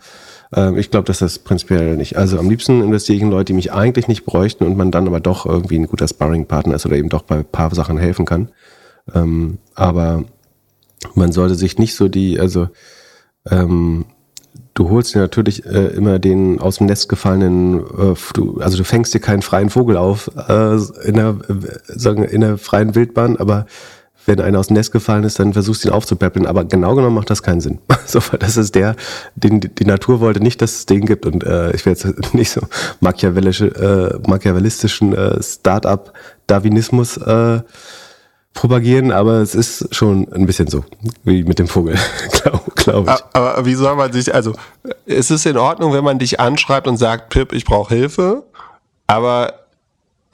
äh, ich glaube, dass das prinzipiell nicht. Also am liebsten investiere ich in Leute, die mich eigentlich nicht bräuchten und man dann aber doch irgendwie ein guter Sparring-Partner ist oder eben doch bei paar Sachen helfen kann. Ähm, aber man sollte sich nicht so die, also ähm, du holst dir natürlich äh, immer den aus dem Nest gefallenen, äh, du, also du fängst dir keinen freien Vogel auf äh, in, der, äh, sagen, in der freien Wildbahn, aber wenn einer aus dem Nest gefallen ist, dann versuchst du ihn aufzupäppeln. Aber genau genommen macht das keinen Sinn. so, das ist der, den die Natur wollte nicht, dass es den gibt. Und äh, ich will jetzt nicht so machiavellische, äh, machiavellistischen äh, Start-up-Darwinismus äh, propagieren, aber es ist schon ein bisschen so, wie mit dem Vogel, glaube glaub ich. Aber wie soll man sich, also ist es in Ordnung, wenn man dich anschreibt und sagt, Pip, ich brauche Hilfe, aber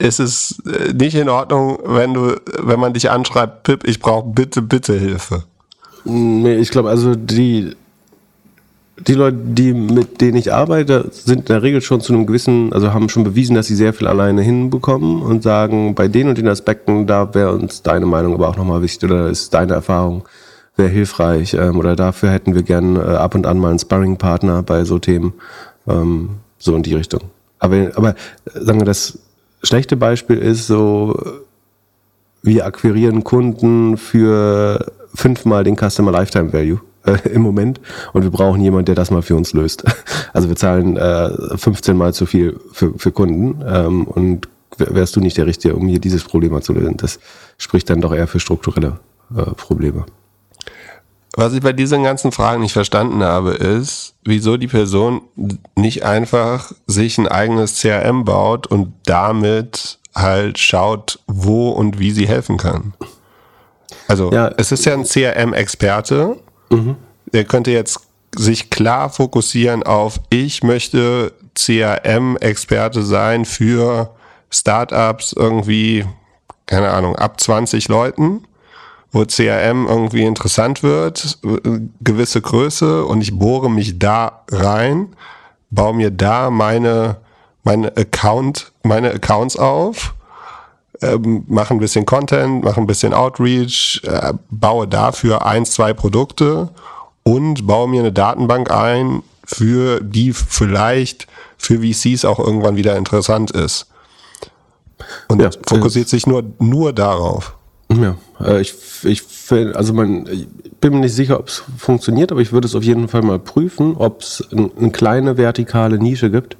ist es äh, nicht in Ordnung, wenn du, wenn man dich anschreibt, Pip, ich brauche bitte, bitte Hilfe? Nee, ich glaube, also die, die Leute, die, mit denen ich arbeite, sind in der Regel schon zu einem gewissen, also haben schon bewiesen, dass sie sehr viel alleine hinbekommen und sagen, bei den und den Aspekten, da wäre uns deine Meinung aber auch nochmal wichtig oder ist deine Erfahrung wäre hilfreich ähm, oder dafür hätten wir gern äh, ab und an mal einen Sparring-Partner bei so Themen, ähm, so in die Richtung. Aber, aber äh, sagen wir, das schlechte Beispiel ist so, wir akquirieren Kunden für fünfmal den Customer Lifetime Value äh, im Moment und wir brauchen jemanden, der das mal für uns löst. Also wir zahlen äh, 15 Mal zu viel für, für Kunden ähm, und wärst du nicht der Richtige, um hier dieses Problem mal zu lösen. Das spricht dann doch eher für strukturelle äh, Probleme. Was ich bei diesen ganzen Fragen nicht verstanden habe, ist, wieso die Person nicht einfach sich ein eigenes CRM baut und damit halt schaut, wo und wie sie helfen kann. Also ja. es ist ja ein CRM-Experte, Mhm. Der könnte jetzt sich klar fokussieren auf, ich möchte CRM-Experte sein für Startups irgendwie, keine Ahnung, ab 20 Leuten, wo CRM irgendwie interessant wird, gewisse Größe und ich bohre mich da rein, baue mir da meine, meine Account, meine Accounts auf, ähm, mache ein bisschen Content, mache ein bisschen Outreach, äh, baue dafür eins, zwei Produkte und baue mir eine Datenbank ein, für die vielleicht für VCs auch irgendwann wieder interessant ist. Und ja, fokussiert sich nur, nur darauf. Ja, äh, ich, ich also man, ich bin mir nicht sicher, ob es funktioniert, aber ich würde es auf jeden Fall mal prüfen, ob es eine kleine vertikale Nische gibt,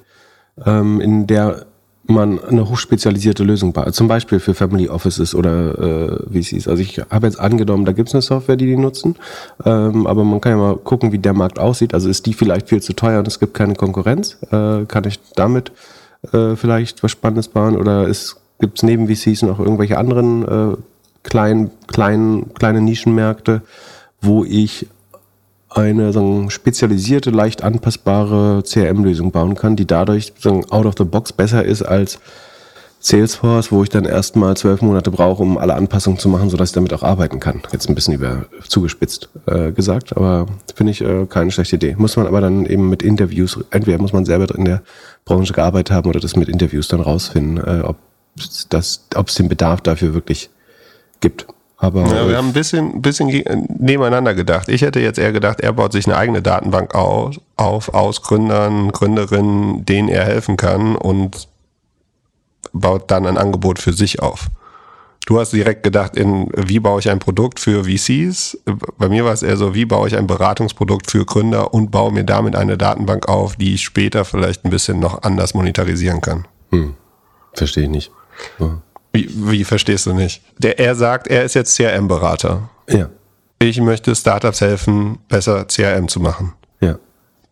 ähm, in der man eine hochspezialisierte Lösung baut. Zum Beispiel für Family Offices oder äh, VCs. Also ich habe jetzt angenommen, da gibt es eine Software, die die nutzen, ähm, aber man kann ja mal gucken, wie der Markt aussieht. Also ist die vielleicht viel zu teuer und es gibt keine Konkurrenz? Äh, kann ich damit äh, vielleicht was Spannendes bauen? Oder gibt es neben VCs noch irgendwelche anderen äh, kleinen, kleinen, kleine Nischenmärkte, wo ich eine sagen, spezialisierte, leicht anpassbare CRM-Lösung bauen kann, die dadurch sagen, out of the box besser ist als Salesforce, wo ich dann erstmal zwölf Monate brauche, um alle Anpassungen zu machen, sodass ich damit auch arbeiten kann. Jetzt ein bisschen über zugespitzt äh, gesagt, aber finde ich äh, keine schlechte Idee. Muss man aber dann eben mit Interviews, entweder muss man selber in der Branche gearbeitet haben oder das mit Interviews dann rausfinden, äh, ob es den Bedarf dafür wirklich gibt. Aber ja, wir haben ein bisschen, bisschen nebeneinander gedacht. Ich hätte jetzt eher gedacht, er baut sich eine eigene Datenbank auf, auf aus Gründern, Gründerinnen, denen er helfen kann und baut dann ein Angebot für sich auf. Du hast direkt gedacht, in wie baue ich ein Produkt für VCs? Bei mir war es eher so, wie baue ich ein Beratungsprodukt für Gründer und baue mir damit eine Datenbank auf, die ich später vielleicht ein bisschen noch anders monetarisieren kann. Hm. Verstehe ich nicht. Ja. Wie, wie verstehst du nicht? Der, er sagt, er ist jetzt CRM-Berater. Ja. Ich möchte Startups helfen, besser CRM zu machen. Ja.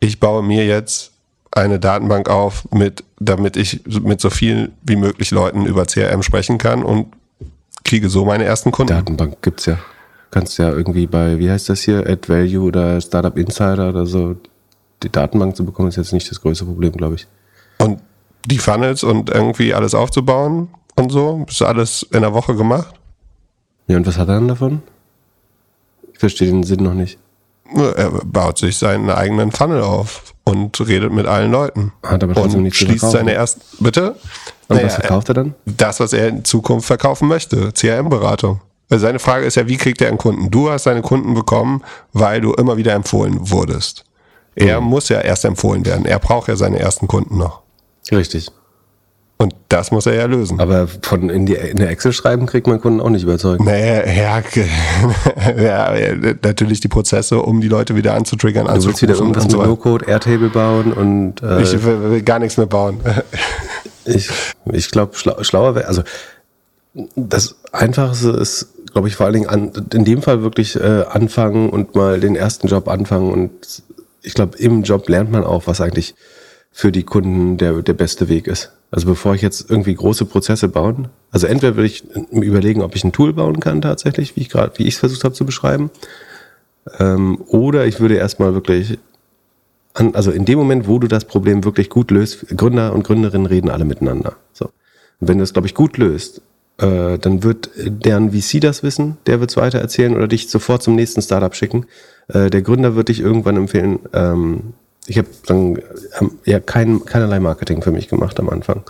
Ich baue mir jetzt eine Datenbank auf, mit, damit ich mit so viel wie möglich Leuten über CRM sprechen kann und kriege so meine ersten Kunden. Datenbank gibt's ja. Kannst ja irgendwie bei, wie heißt das hier, Add Value oder Startup Insider oder so, die Datenbank zu bekommen, ist jetzt nicht das größte Problem, glaube ich. Und die Funnels und irgendwie alles aufzubauen und so, ist alles in der Woche gemacht? Ja, und was hat er dann davon? Ich verstehe den Sinn noch nicht. Er baut sich seinen eigenen Funnel auf und redet mit allen Leuten. Hat aber trotzdem und nichts schließt seine ersten. Bitte? Und naja, was verkauft er dann? Das, was er in Zukunft verkaufen möchte. CRM-Beratung. Also seine Frage ist ja, wie kriegt er einen Kunden? Du hast seine Kunden bekommen, weil du immer wieder empfohlen wurdest. Er mhm. muss ja erst empfohlen werden. Er braucht ja seine ersten Kunden noch. Richtig. Und das muss er ja lösen. Aber von in, die, in der Excel schreiben kriegt man Kunden auch nicht überzeugt. Naja, ja, ja, natürlich die Prozesse, um die Leute wieder anzutriggern. Du willst wieder irgendwas mit so No-Code, Airtable bauen und... Äh, ich will, will, gar nichts mehr bauen. ich ich glaube, schlau, schlauer wäre... Also das Einfachste ist, glaube ich, vor allen Dingen an, in dem Fall wirklich äh, anfangen und mal den ersten Job anfangen. Und ich glaube, im Job lernt man auch, was eigentlich für die Kunden der, der beste Weg ist. Also bevor ich jetzt irgendwie große Prozesse bauen, also entweder will ich überlegen, ob ich ein Tool bauen kann tatsächlich, wie ich gerade, wie ich es versucht habe zu beschreiben, ähm, oder ich würde erstmal wirklich, an, also in dem Moment, wo du das Problem wirklich gut löst, Gründer und Gründerinnen reden alle miteinander. So. Und wenn du das, glaube ich, gut löst, äh, dann wird deren VC das wissen, der wird es weiter erzählen oder dich sofort zum nächsten Startup schicken. Äh, der Gründer wird dich irgendwann empfehlen, ähm, ich habe dann ähm, ja kein, keinerlei Marketing für mich gemacht am Anfang.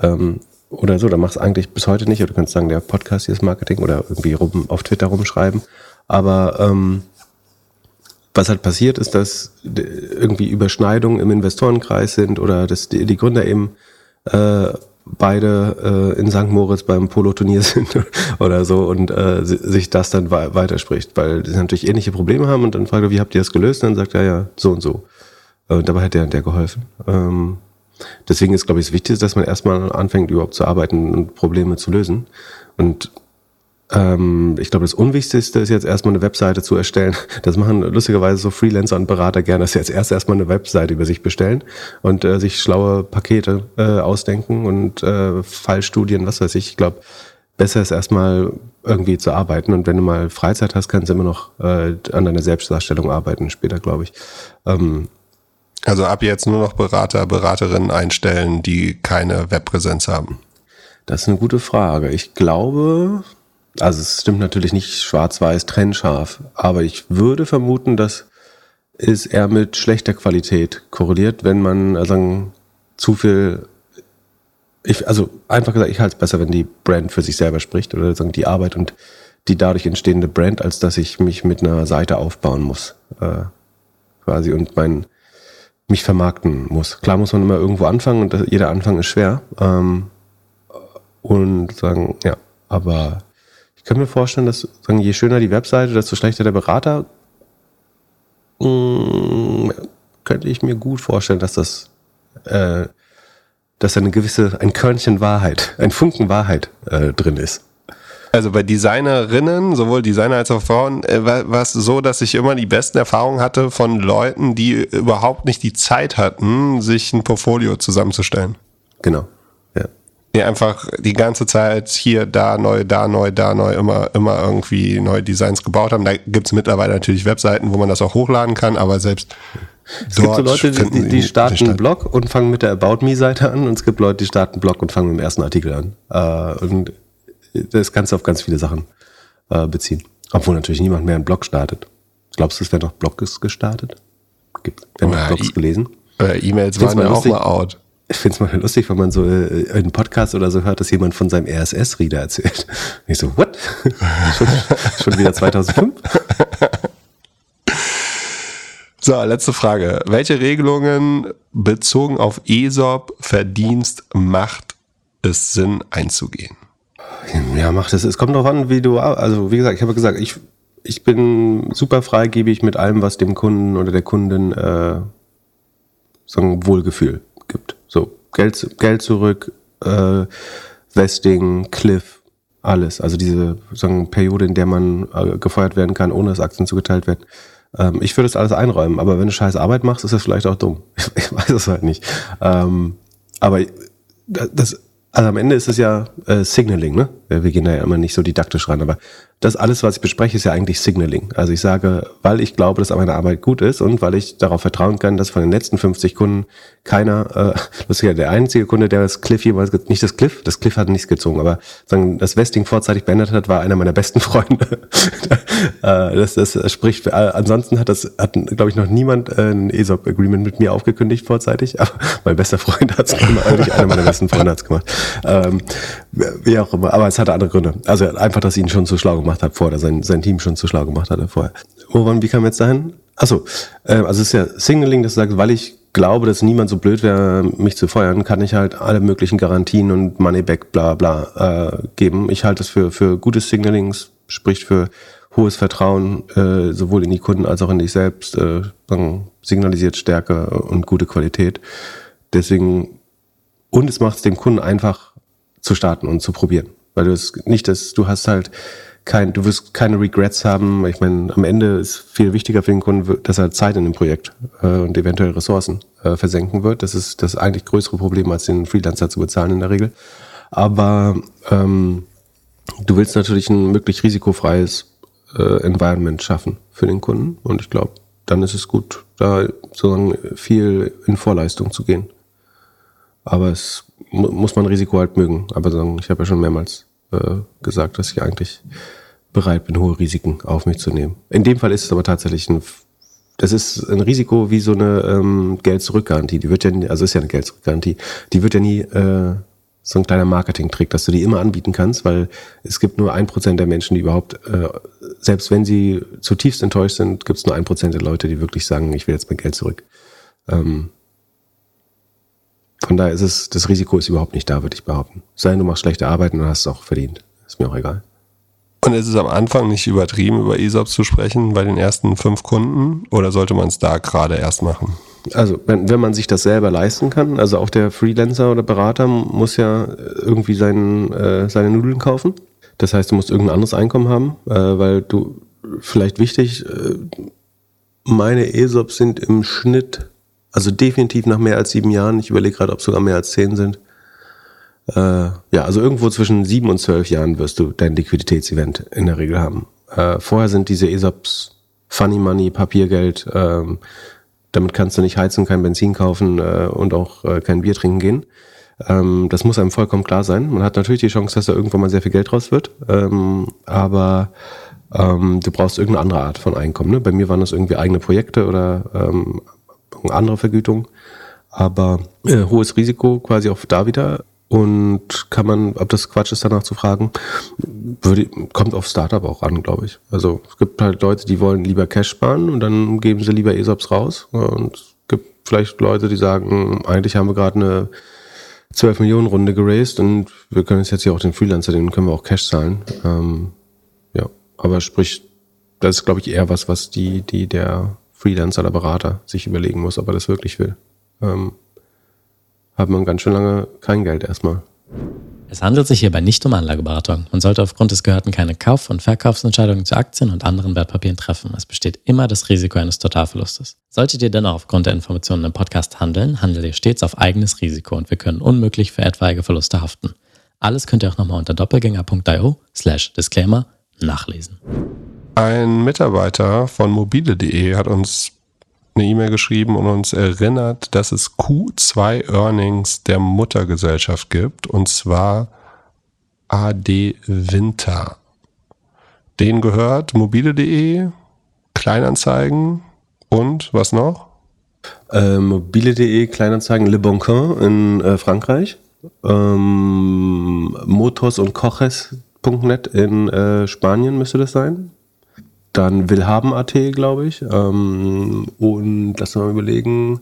Ähm, oder so, da machst du eigentlich bis heute nicht. Oder du kannst sagen, der Podcast hier ist Marketing oder irgendwie rum, auf Twitter rumschreiben. Aber ähm, was halt passiert ist, dass irgendwie Überschneidungen im Investorenkreis sind oder dass die, die Gründer eben äh, beide äh, in St. Moritz beim Polo-Turnier sind oder so und äh, sich das dann weiterspricht, weil sie natürlich ähnliche Probleme haben und dann fragt er, wie habt ihr das gelöst? Und dann sagt er, ja, so und so. Äh, dabei hat der, der geholfen. Ähm, deswegen ist, glaube ich, das Wichtigste, dass man erstmal anfängt, überhaupt zu arbeiten und Probleme zu lösen. Und ähm, ich glaube, das Unwichtigste ist jetzt erstmal eine Webseite zu erstellen. Das machen lustigerweise so Freelancer und Berater gerne, dass sie jetzt erst erstmal eine Webseite über sich bestellen und äh, sich schlaue Pakete äh, ausdenken und äh, Fallstudien, was weiß ich. Ich glaube, besser ist erstmal irgendwie zu arbeiten und wenn du mal Freizeit hast, kannst du immer noch äh, an deiner Selbstdarstellung arbeiten später, glaube ich. Ähm, also ab jetzt nur noch Berater, Beraterinnen einstellen, die keine Webpräsenz haben. Das ist eine gute Frage. Ich glaube, also es stimmt natürlich nicht schwarz-weiß trennscharf, aber ich würde vermuten, dass es eher mit schlechter Qualität korreliert, wenn man also zu viel ich, also einfach gesagt, ich halte es besser, wenn die Brand für sich selber spricht oder sagen die Arbeit und die dadurch entstehende Brand, als dass ich mich mit einer Seite aufbauen muss. Äh, quasi und mein mich vermarkten muss. Klar muss man immer irgendwo anfangen und jeder Anfang ist schwer. Ähm, und sagen, ja, aber ich kann mir vorstellen, dass sagen, je schöner die Webseite, desto schlechter der Berater. Mh, mm, könnte ich mir gut vorstellen, dass das äh, dass eine gewisse, ein Körnchen Wahrheit, ein Funken Wahrheit äh, drin ist. Also bei Designerinnen, sowohl Designer als auch Frauen, äh, war es so, dass ich immer die besten Erfahrungen hatte von Leuten, die überhaupt nicht die Zeit hatten, sich ein Portfolio zusammenzustellen. Genau. Ja. Die einfach die ganze Zeit hier, da neu, da neu, da neu, immer, immer irgendwie neue Designs gebaut haben. Da gibt es mittlerweile natürlich Webseiten, wo man das auch hochladen kann, aber selbst es gibt so Leute, die, die starten einen Blog und fangen mit der About Me-Seite an und es gibt Leute, die starten einen Blog und fangen mit dem ersten Artikel an. Äh, und das kannst du auf ganz viele Sachen äh, beziehen. Obwohl natürlich niemand mehr einen Blog startet. Glaubst du, es werden noch Blogs gestartet? Gibt, werden noch Blogs gelesen? Äh, E-Mails waren ja auch mal out. Ich finde es mal lustig, wenn man so äh, einen Podcast oder so hört, dass jemand von seinem RSS-Reader erzählt. Und ich so, what? schon, schon wieder 2005? So, letzte Frage. Welche Regelungen bezogen auf ESOP, Verdienst, Macht es Sinn einzugehen? Ja, macht es. Es kommt darauf an, wie du, also wie gesagt, ich habe gesagt, ich, ich bin super freigebig mit allem, was dem Kunden oder der Kundin äh, sagen, Wohlgefühl gibt. So, Geld, Geld zurück, äh, Vesting, Cliff, alles. Also diese sagen, Periode, in der man äh, gefeuert werden kann, ohne dass Aktien zugeteilt werden. Ähm, ich würde das alles einräumen, aber wenn du scheiß Arbeit machst, ist das vielleicht auch dumm. ich weiß es halt nicht. Ähm, aber das, also am Ende ist es ja äh, Signaling, ne? Wir gehen da ja immer nicht so didaktisch ran, aber das alles, was ich bespreche, ist ja eigentlich Signaling. Also ich sage, weil ich glaube, dass meine Arbeit gut ist und weil ich darauf vertrauen kann, dass von den letzten 50 Kunden keiner, äh, das ist ja der einzige Kunde, der das Cliff jemals, nicht das Cliff, das Cliff hat nichts gezogen, aber sagen, das Vesting vorzeitig beendet hat, war einer meiner besten Freunde. äh, das, das spricht, für, äh, ansonsten hat das, hat, glaube ich, noch niemand äh, ein ESOP-Agreement mit mir aufgekündigt vorzeitig, aber mein bester Freund hat es gemacht, eigentlich einer meiner besten Freunde hat es gemacht. Ähm, wie auch immer, aber es hatte andere Gründe. Also einfach, dass ich ihn schon zu schlau gemacht habe vorher, sein, sein Team schon zu schlau gemacht hatte vorher. Woran, wie kam jetzt dahin? Achso, äh, also es ist ja Signaling, das sagt, weil ich glaube, dass niemand so blöd wäre, mich zu feuern, kann ich halt alle möglichen Garantien und Moneyback bla bla äh, geben. Ich halte es für, für gutes Signaling, spricht für hohes Vertrauen, äh, sowohl in die Kunden als auch in dich selbst, äh, signalisiert Stärke und gute Qualität. Deswegen, und es macht es dem Kunden einfach zu starten und zu probieren. Weil du es nicht, dass du hast halt kein, du wirst keine Regrets haben. Ich meine, am Ende ist viel wichtiger für den Kunden, dass er Zeit in dem Projekt äh, und eventuell Ressourcen äh, versenken wird. Das ist das eigentlich größere Problem, als den Freelancer zu bezahlen in der Regel. Aber ähm, du willst natürlich ein möglichst risikofreies äh, Environment schaffen für den Kunden. Und ich glaube, dann ist es gut, da sozusagen viel in Vorleistung zu gehen. Aber es muss man Risiko halt mögen. Aber ich habe ja schon mehrmals äh, gesagt, dass ich eigentlich bereit bin, hohe Risiken auf mich zu nehmen. In dem Fall ist es aber tatsächlich ein, das ist ein Risiko wie so eine ähm, Geld-Zurück-Garantie. Die wird ja, also ist ja eine Geld-Zurück-Garantie. Die wird ja nie äh, so ein kleiner Marketing-Trick, dass du die immer anbieten kannst, weil es gibt nur ein Prozent der Menschen, die überhaupt, äh, selbst wenn sie zutiefst enttäuscht sind, gibt es nur ein Prozent der Leute, die wirklich sagen, ich will jetzt mein Geld zurück. Ähm, von daher ist es, das Risiko ist überhaupt nicht da, würde ich behaupten. Sei denn, du machst schlechte Arbeit und hast es auch verdient. Ist mir auch egal. Und ist es am Anfang nicht übertrieben, über ESOPs zu sprechen bei den ersten fünf Kunden? Oder sollte man es da gerade erst machen? Also, wenn, wenn man sich das selber leisten kann, also auch der Freelancer oder Berater muss ja irgendwie seinen, äh, seine Nudeln kaufen. Das heißt, du musst irgendein anderes Einkommen haben, äh, weil du vielleicht wichtig, äh, meine ESOPs sind im Schnitt also definitiv nach mehr als sieben Jahren. Ich überlege gerade, ob sogar mehr als zehn sind. Äh, ja, also irgendwo zwischen sieben und zwölf Jahren wirst du dein Liquiditätsevent in der Regel haben. Äh, vorher sind diese ESOPs Funny Money, Papiergeld. Ähm, damit kannst du nicht heizen, kein Benzin kaufen äh, und auch äh, kein Bier trinken gehen. Ähm, das muss einem vollkommen klar sein. Man hat natürlich die Chance, dass da irgendwann mal sehr viel Geld raus wird. Ähm, aber ähm, du brauchst irgendeine andere Art von Einkommen. Ne? Bei mir waren das irgendwie eigene Projekte oder ähm, andere Vergütung. Aber äh, hohes Risiko quasi auch da wieder. Und kann man, ob das Quatsch ist, danach zu fragen, würde, kommt auf Startup auch an, glaube ich. Also es gibt halt Leute, die wollen lieber Cash sparen und dann geben sie lieber ESOPs raus. Und es gibt vielleicht Leute, die sagen, eigentlich haben wir gerade eine 12 Millionen Runde geraced und wir können jetzt hier auch den Freelancer, den können wir auch Cash zahlen. Ähm, ja, aber sprich, das ist, glaube ich, eher was, was die, die der Freelancer oder Berater sich überlegen muss, ob er das wirklich will. Ähm, hat man ganz schön lange kein Geld erstmal. Es handelt sich hierbei nicht um Anlageberatung. Man sollte aufgrund des Gehörten keine Kauf- und Verkaufsentscheidungen zu Aktien und anderen Wertpapieren treffen. Es besteht immer das Risiko eines Totalverlustes. Solltet ihr dennoch aufgrund der Informationen im Podcast handeln, handelt ihr stets auf eigenes Risiko und wir können unmöglich für etwaige Verluste haften. Alles könnt ihr auch nochmal unter doppelgänger.io slash Disclaimer nachlesen. Ein Mitarbeiter von mobile.de hat uns eine E-Mail geschrieben und uns erinnert, dass es Q2 Earnings der Muttergesellschaft gibt und zwar AD Winter. Den gehört mobile.de, Kleinanzeigen und was noch? Äh, mobile.de, Kleinanzeigen, Le Boncoin in äh, Frankreich. Ähm, Motors und Coches.net in äh, Spanien müsste das sein dann Willhaben.at, glaube ich. Ähm, und lass mal überlegen.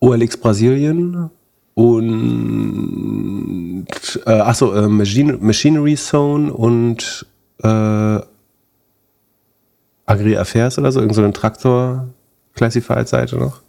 OLX Brasilien und äh, achso, äh, Machine, Machinery Zone und äh, Agri Affairs oder so, irgendeine so Traktor-Classified-Seite noch.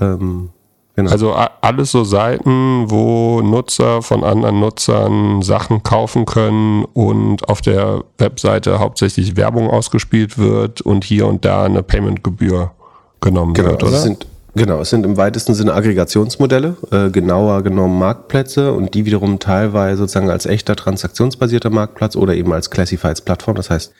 Ähm, genau. Also alles so Seiten, wo Nutzer von anderen Nutzern Sachen kaufen können und auf der Webseite hauptsächlich Werbung ausgespielt wird und hier und da eine Payment-Gebühr genommen genau, wird, also oder? Es sind, genau, es sind im weitesten Sinne Aggregationsmodelle, äh, genauer genommen Marktplätze und die wiederum teilweise sozusagen als echter transaktionsbasierter Marktplatz oder eben als Classifieds-Plattform. Das heißt,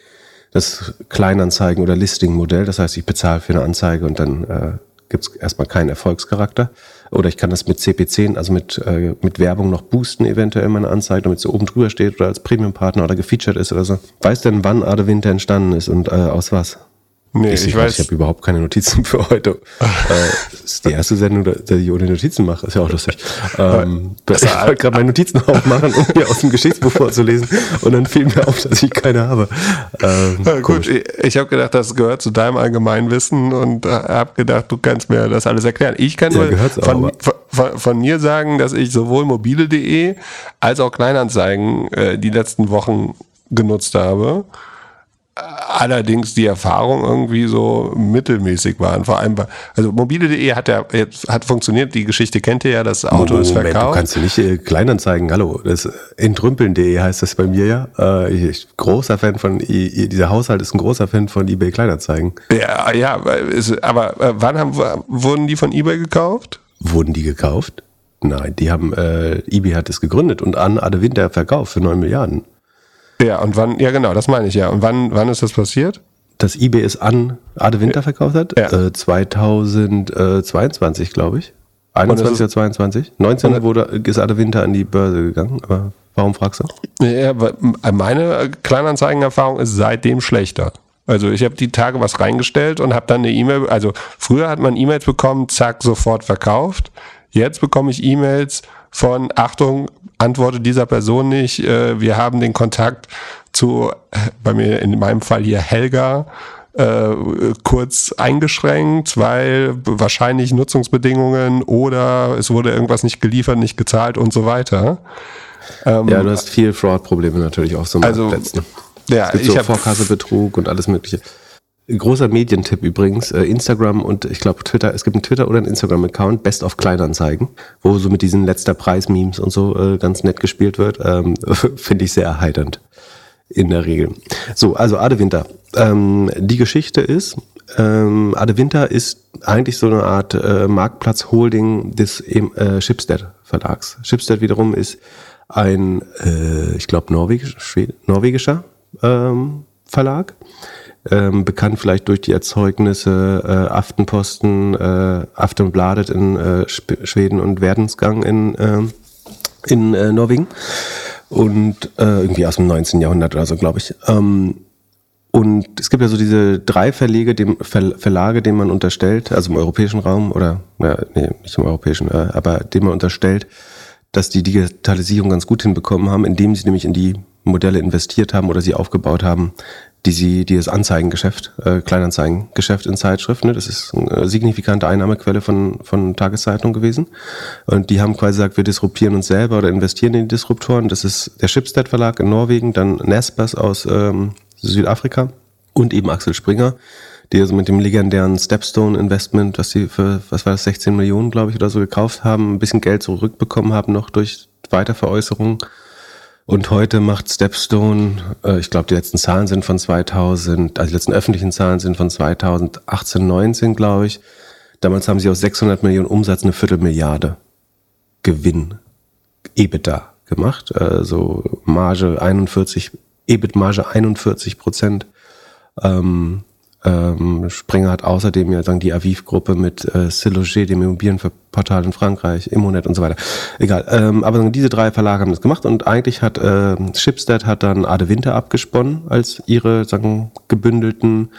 das Kleinanzeigen- oder Listing-Modell. Das heißt, ich bezahle für eine Anzeige und dann äh, gibt es erstmal keinen Erfolgscharakter. Oder ich kann das mit CP10, also mit, äh, mit Werbung noch boosten, eventuell meine Anzeige, damit sie oben drüber steht oder als Premium-Partner oder gefeatured ist oder so. Weiß denn, wann Ade Winter entstanden ist und äh, aus was? Nee, ich, ich weiß. Ich habe überhaupt keine Notizen für heute. äh, das ist die erste Sendung, die ich ohne Notizen mache. Ist ja auch lustig. Ähm, ich wollte gerade meine Notizen aufmachen, um mir aus dem Geschichtsbuch vorzulesen. Und dann fiel mir auf, dass ich keine habe. Ähm, gut, ich, ich habe gedacht, das gehört zu deinem Allgemeinwissen und äh, habe gedacht, du kannst mir das alles erklären. Ich kann ja, nur von, von, von, mir sagen, dass ich sowohl mobile.de als auch Kleinanzeigen äh, die letzten Wochen genutzt habe allerdings die Erfahrung irgendwie so mittelmäßig waren. Vor allem, bei, also mobile.de hat ja jetzt hat funktioniert, die Geschichte kennt ihr ja, das Auto Moment, ist verkauft. Du kannst du nicht äh, Kleinanzeigen, hallo, das entrümpeln.de heißt das bei mir ja. Äh, ich, großer Fan von, I, dieser Haushalt ist ein großer Fan von eBay Kleinanzeigen. Ja, ja, ist, aber äh, wann haben, wurden die von eBay gekauft? Wurden die gekauft? Nein, die haben, äh, eBay hat es gegründet und an Ade Winter verkauft für 9 Milliarden. Ja, und wann, ja genau, das meine ich ja. Und wann, wann ist das passiert? Dass eBay es an Ade Winter verkauft hat? Ja. Äh, 2022, glaube ich. 21 oder 22? 19 wurde, ist Ade Winter an die Börse gegangen. Aber warum fragst du? Ja, meine Kleinanzeigenerfahrung ist seitdem schlechter. Also ich habe die Tage was reingestellt und habe dann eine E-Mail, also früher hat man E-Mails bekommen, zack, sofort verkauft. Jetzt bekomme ich E-Mails von, Achtung, antworte dieser Person nicht. Äh, wir haben den Kontakt zu, äh, bei mir in meinem Fall hier Helga, äh, kurz eingeschränkt, weil wahrscheinlich Nutzungsbedingungen oder es wurde irgendwas nicht geliefert, nicht gezahlt und so weiter. Ähm, ja, du hast viel Fraud-Probleme natürlich auch so also, Plätzen. Ja, es gibt ich so Vorkassebetrug und alles mögliche. Großer Medientipp übrigens, äh, Instagram und ich glaube Twitter, es gibt einen Twitter oder einen Instagram-Account, Best of Kleinanzeigen, wo so mit diesen letzter Preis-Memes und so äh, ganz nett gespielt wird. Ähm, Finde ich sehr erheiternd. In der Regel. So, also Ade Winter. Ähm, die Geschichte ist, ähm, Ade Winter ist eigentlich so eine Art äh, Marktplatz-Holding des äh, Schibsted Verlags. Schibsted wiederum ist ein, äh, ich glaube, norwegisch, norwegischer ähm, Verlag ähm, bekannt vielleicht durch die Erzeugnisse äh, Aftenposten, äh, Aftenbladet in äh, Schweden und Werdensgang in, äh, in äh, Norwegen. Und äh, irgendwie aus dem 19. Jahrhundert oder so, glaube ich. Ähm, und es gibt ja so diese drei Verlege, dem, Ver, Verlage, denen man unterstellt, also im europäischen Raum oder, ja, nee, nicht im europäischen, äh, aber dem man unterstellt, dass die Digitalisierung ganz gut hinbekommen haben, indem sie nämlich in die Modelle investiert haben oder sie aufgebaut haben, die sie, die das Anzeigengeschäft, äh, Kleinanzeigengeschäft in Zeitschriften, ne, das ist eine signifikante Einnahmequelle von, von Tageszeitungen gewesen. Und die haben quasi gesagt, wir disruptieren uns selber oder investieren in die Disruptoren. Das ist der Schibsted Verlag in Norwegen, dann Nespers aus ähm, Südafrika und eben Axel Springer, die also mit dem legendären Stepstone Investment, was sie für, was war das, 16 Millionen, glaube ich, oder so gekauft haben, ein bisschen Geld zurückbekommen haben noch durch Weiterveräußerung und heute macht Stepstone, äh, ich glaube, die letzten Zahlen sind von 2000, also die letzten öffentlichen Zahlen sind von 2018, 19, glaube ich. Damals haben sie aus 600 Millionen Umsatz eine Viertelmilliarde Gewinn, EBITDA gemacht. Also Marge 41, EBIT-Marge 41 Prozent. Ähm, ähm, Springer hat außerdem ja sagen die Aviv-Gruppe mit äh, Siloger, dem Immobilienportal in Frankreich, Immonet und so weiter. Egal. Ähm, aber sagen, diese drei Verlage haben das gemacht und eigentlich hat äh, Shipstead hat dann Ade Winter abgesponnen als ihre sagen gebündelten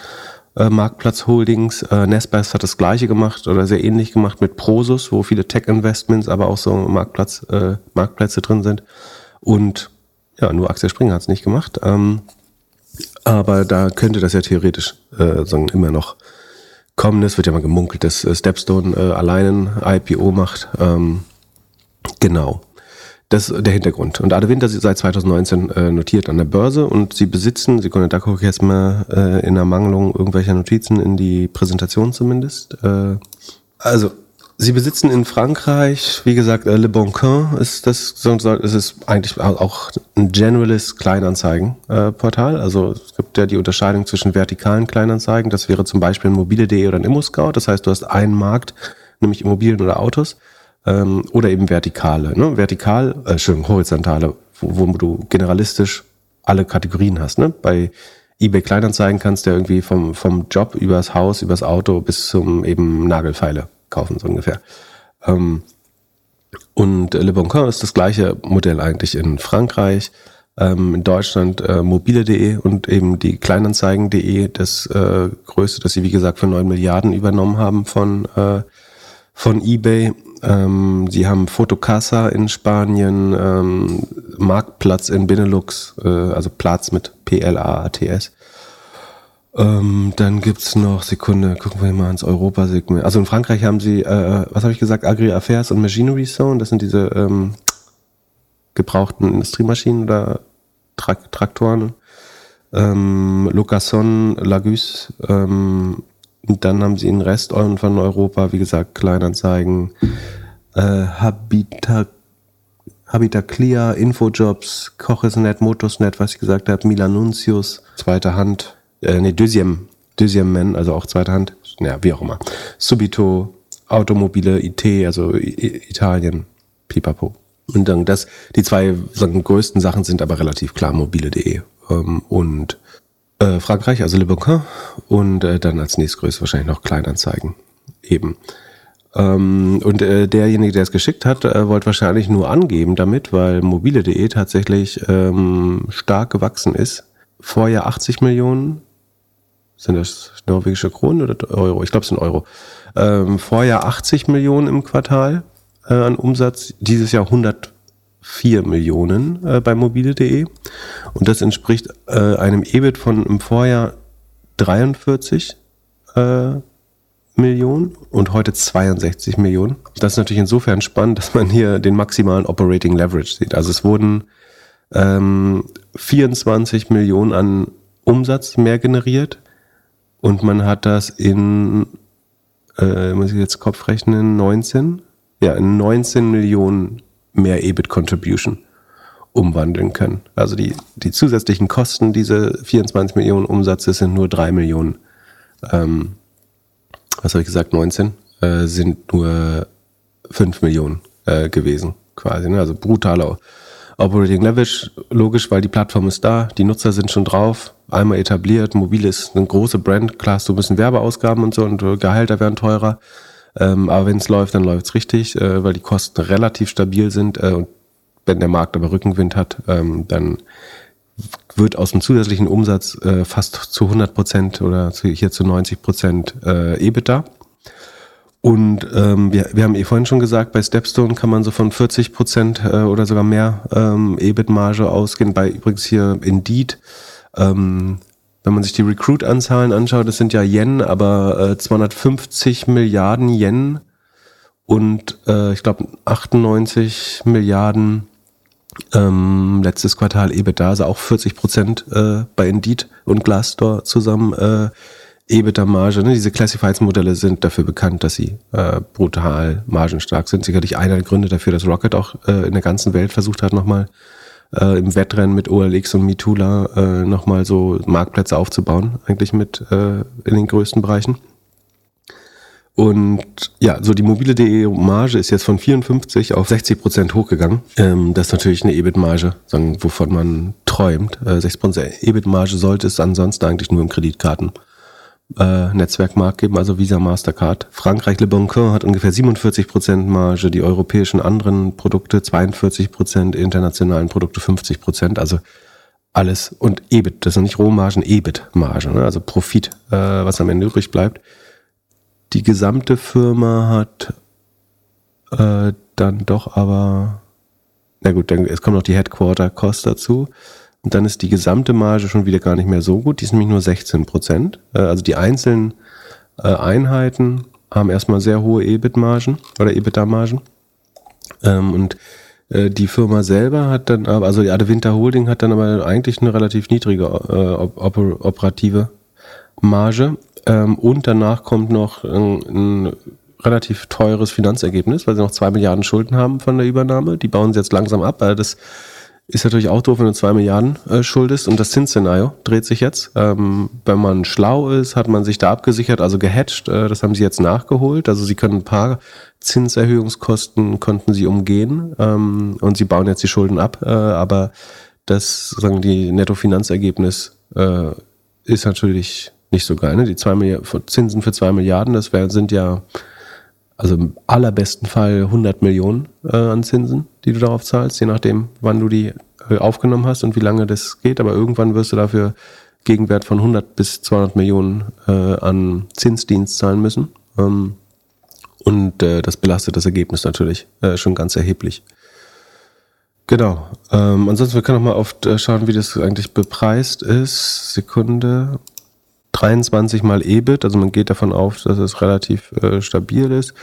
äh, Marktplatz-Holdings. Äh, Nespers hat das gleiche gemacht oder sehr ähnlich gemacht mit Prosus, wo viele Tech-Investments, aber auch so Marktplatz, äh, Marktplätze drin sind. Und ja, nur Axel Springer hat es nicht gemacht. Ähm, aber da könnte das ja theoretisch äh, sagen, immer noch kommen. Es wird ja mal gemunkelt, dass äh, Stepstone äh, allein ein IPO macht. Ähm, genau. Das ist der Hintergrund. Und Ade Winter ist seit 2019 äh, notiert an der Börse und sie besitzen, Sekunde, da gucke ich jetzt mal äh, in Ermangelung irgendwelcher Notizen in die Präsentation zumindest. Äh, also, sie besitzen in Frankreich, wie gesagt, äh, Le Bon Coin ist das, es ist eigentlich auch ein Generalist Kleinanzeigen-Portal. also es gibt ja die Unterscheidung zwischen vertikalen Kleinanzeigen, das wäre zum Beispiel mobile.de oder ein Immo-Scout. Das heißt, du hast einen Markt, nämlich Immobilien oder Autos ähm, oder eben vertikale. Ne? Vertikal, äh, schön, horizontale, wo, wo du generalistisch alle Kategorien hast. Ne? Bei eBay Kleinanzeigen kannst du ja irgendwie vom, vom Job übers Haus, übers Auto bis zum eben Nagelfeile kaufen, so ungefähr. Ähm, und Le Bon Coin ist das gleiche Modell eigentlich in Frankreich, ähm, in Deutschland äh, mobile.de und eben die Kleinanzeigen.de, das äh, größte, das sie wie gesagt für neun Milliarden übernommen haben von, äh, von eBay ähm, sie haben Fotocasa in Spanien, ähm, Marktplatz in Benelux, äh, also Platz mit P-L-A-A-T-S. Ähm, dann gibt's noch, Sekunde, gucken wir mal ins Europa-Segment. Also in Frankreich haben sie, äh, was habe ich gesagt, Agri-Affairs und Machinery Zone, das sind diese ähm, gebrauchten Industriemaschinen oder Trak Traktoren. Ähm, Lucasson, Lagus, ähm, dann haben sie den Rest von Europa, wie gesagt, Kleinanzeigen, äh, Habitat, Habitat Infojobs, Kochesnet, Motorsnet, was ich gesagt habe, Milanuncius, zweite Hand, äh, nee, Deuxième, Deuxième Man, also auch zweite Hand, ja, wie auch immer. Subito, Automobile, IT, also I Italien, Pipapo. Und dann das, die zwei sagen, größten Sachen sind aber relativ klar mobile.de ähm, und äh, Frankreich, also Le Boncoin und äh, dann als nächstgrößte wahrscheinlich noch Kleinanzeigen eben. Ähm, und äh, derjenige, der es geschickt hat, äh, wollte wahrscheinlich nur angeben damit, weil mobile.de tatsächlich ähm, stark gewachsen ist. Vorjahr 80 Millionen, sind das norwegische Kronen oder Euro? Ich glaube, es sind Euro. Ähm, Vorjahr 80 Millionen im Quartal äh, an Umsatz, dieses Jahr 100 4 Millionen äh, bei mobile.de und das entspricht äh, einem EBIT von im Vorjahr 43 äh, Millionen und heute 62 Millionen. Das ist natürlich insofern spannend, dass man hier den maximalen Operating Leverage sieht. Also es wurden ähm, 24 Millionen an Umsatz mehr generiert und man hat das in, äh, muss ich jetzt Kopf rechnen, 19? Ja, in 19 Millionen mehr EBIT Contribution umwandeln können. Also die, die zusätzlichen Kosten diese 24 Millionen Umsatzes sind nur 3 Millionen. Ähm, was habe ich gesagt? 19 äh, sind nur 5 Millionen äh, gewesen, quasi. Ne? Also brutaler Operating Leverage, logisch, weil die Plattform ist da, die Nutzer sind schon drauf, einmal etabliert, mobil ist eine große Brand, klar hast du ein bisschen Werbeausgaben und so und Gehälter werden teurer. Ähm, aber wenn es läuft, dann läuft es richtig, äh, weil die Kosten relativ stabil sind. Äh, und wenn der Markt aber Rückenwind hat, ähm, dann wird aus dem zusätzlichen Umsatz äh, fast zu 100 Prozent oder zu, hier zu 90 Prozent äh, EBITDA. Und ähm, wir, wir haben eh vorhin schon gesagt, bei Stepstone kann man so von 40 Prozent äh, oder sogar mehr ähm, EBIT-Marge ausgehen. Bei übrigens hier Indeed ähm, wenn man sich die Recruit-Anzahlen anschaut, das sind ja Yen, aber äh, 250 Milliarden Yen und äh, ich glaube 98 Milliarden ähm, letztes Quartal EBITDA, also auch 40 Prozent äh, bei Indeed und Glassdoor zusammen äh, EBITDA-Marge. Ne? Diese Classifieds-Modelle sind dafür bekannt, dass sie äh, brutal margenstark sind. Sicherlich einer der Gründe dafür, dass Rocket auch äh, in der ganzen Welt versucht hat, nochmal äh, im Wettrennen mit OLX und Mitula äh, nochmal so Marktplätze aufzubauen, eigentlich mit äh, in den größten Bereichen. Und ja, so die mobile.de Marge ist jetzt von 54 auf 60 Prozent hochgegangen. Ähm, das ist natürlich eine EBIT-Marge, wovon man träumt. Äh, 60 Prozent EBIT-Marge sollte es ansonsten eigentlich nur im Kreditkarten äh, Netzwerkmarkt geben, also Visa, Mastercard. Frankreich Le Bon Coin hat ungefähr 47% Marge, die europäischen anderen Produkte 42%, internationalen Produkte 50%, also alles und EBIT, das sind nicht Rohmargen, EBIT-Marge, ne? also Profit, äh, was am Ende übrig bleibt. Die gesamte Firma hat äh, dann doch aber, na gut, dann, es kommt noch die Headquarter-Cost dazu. Und dann ist die gesamte Marge schon wieder gar nicht mehr so gut. Die ist nämlich nur 16 Prozent. Äh, also die einzelnen äh, Einheiten haben erstmal sehr hohe EBIT-Margen oder EBITDA-Margen. Ähm, und Äh, die Firma selber hat dann aber, also die Ade Winter Holding hat dann aber eigentlich eine relativ niedrige oper operative Marge. Ähm, und danach kommt noch ein relativ teures Finanzergebnis, weil sie noch zwei Milliarden Schulden haben von der Übernahme. Die bauen sie jetzt langsam ab, weil das ist natürlich auch doof, wenn du zwei Milliarden äh, schuldest. Und das Zinsszenario dreht sich jetzt. Ähm, wenn man schlau ist, hat man sich da abgesichert, also gehatcht. Äh, das haben sie jetzt nachgeholt. Also sie können ein paar Zinserhöhungskosten konnten sie umgehen ähm, und sie bauen jetzt die Schulden ab. Äh, aber das, sagen die Nettofinanzergebnis äh, ist natürlich nicht so geil. Ne? Die zwei Milliarden, Zinsen für zwei Milliarden, das wär, sind ja also im allerbesten Fall 100 Millionen äh, an Zinsen, die du darauf zahlst, je nachdem, wann du die äh, aufgenommen hast und wie lange das geht. Aber irgendwann wirst du dafür Gegenwert von 100 bis 200 Millionen äh, an Zinsdienst zahlen müssen. Ähm, und äh, das belastet das Ergebnis natürlich äh, schon ganz erheblich. Genau. Ähm, ansonsten, wir können noch mal oft äh, schauen, wie das eigentlich bepreist ist. Sekunde. 23 mal EBIT, also man geht davon aus, dass es relativ äh, stabil ist.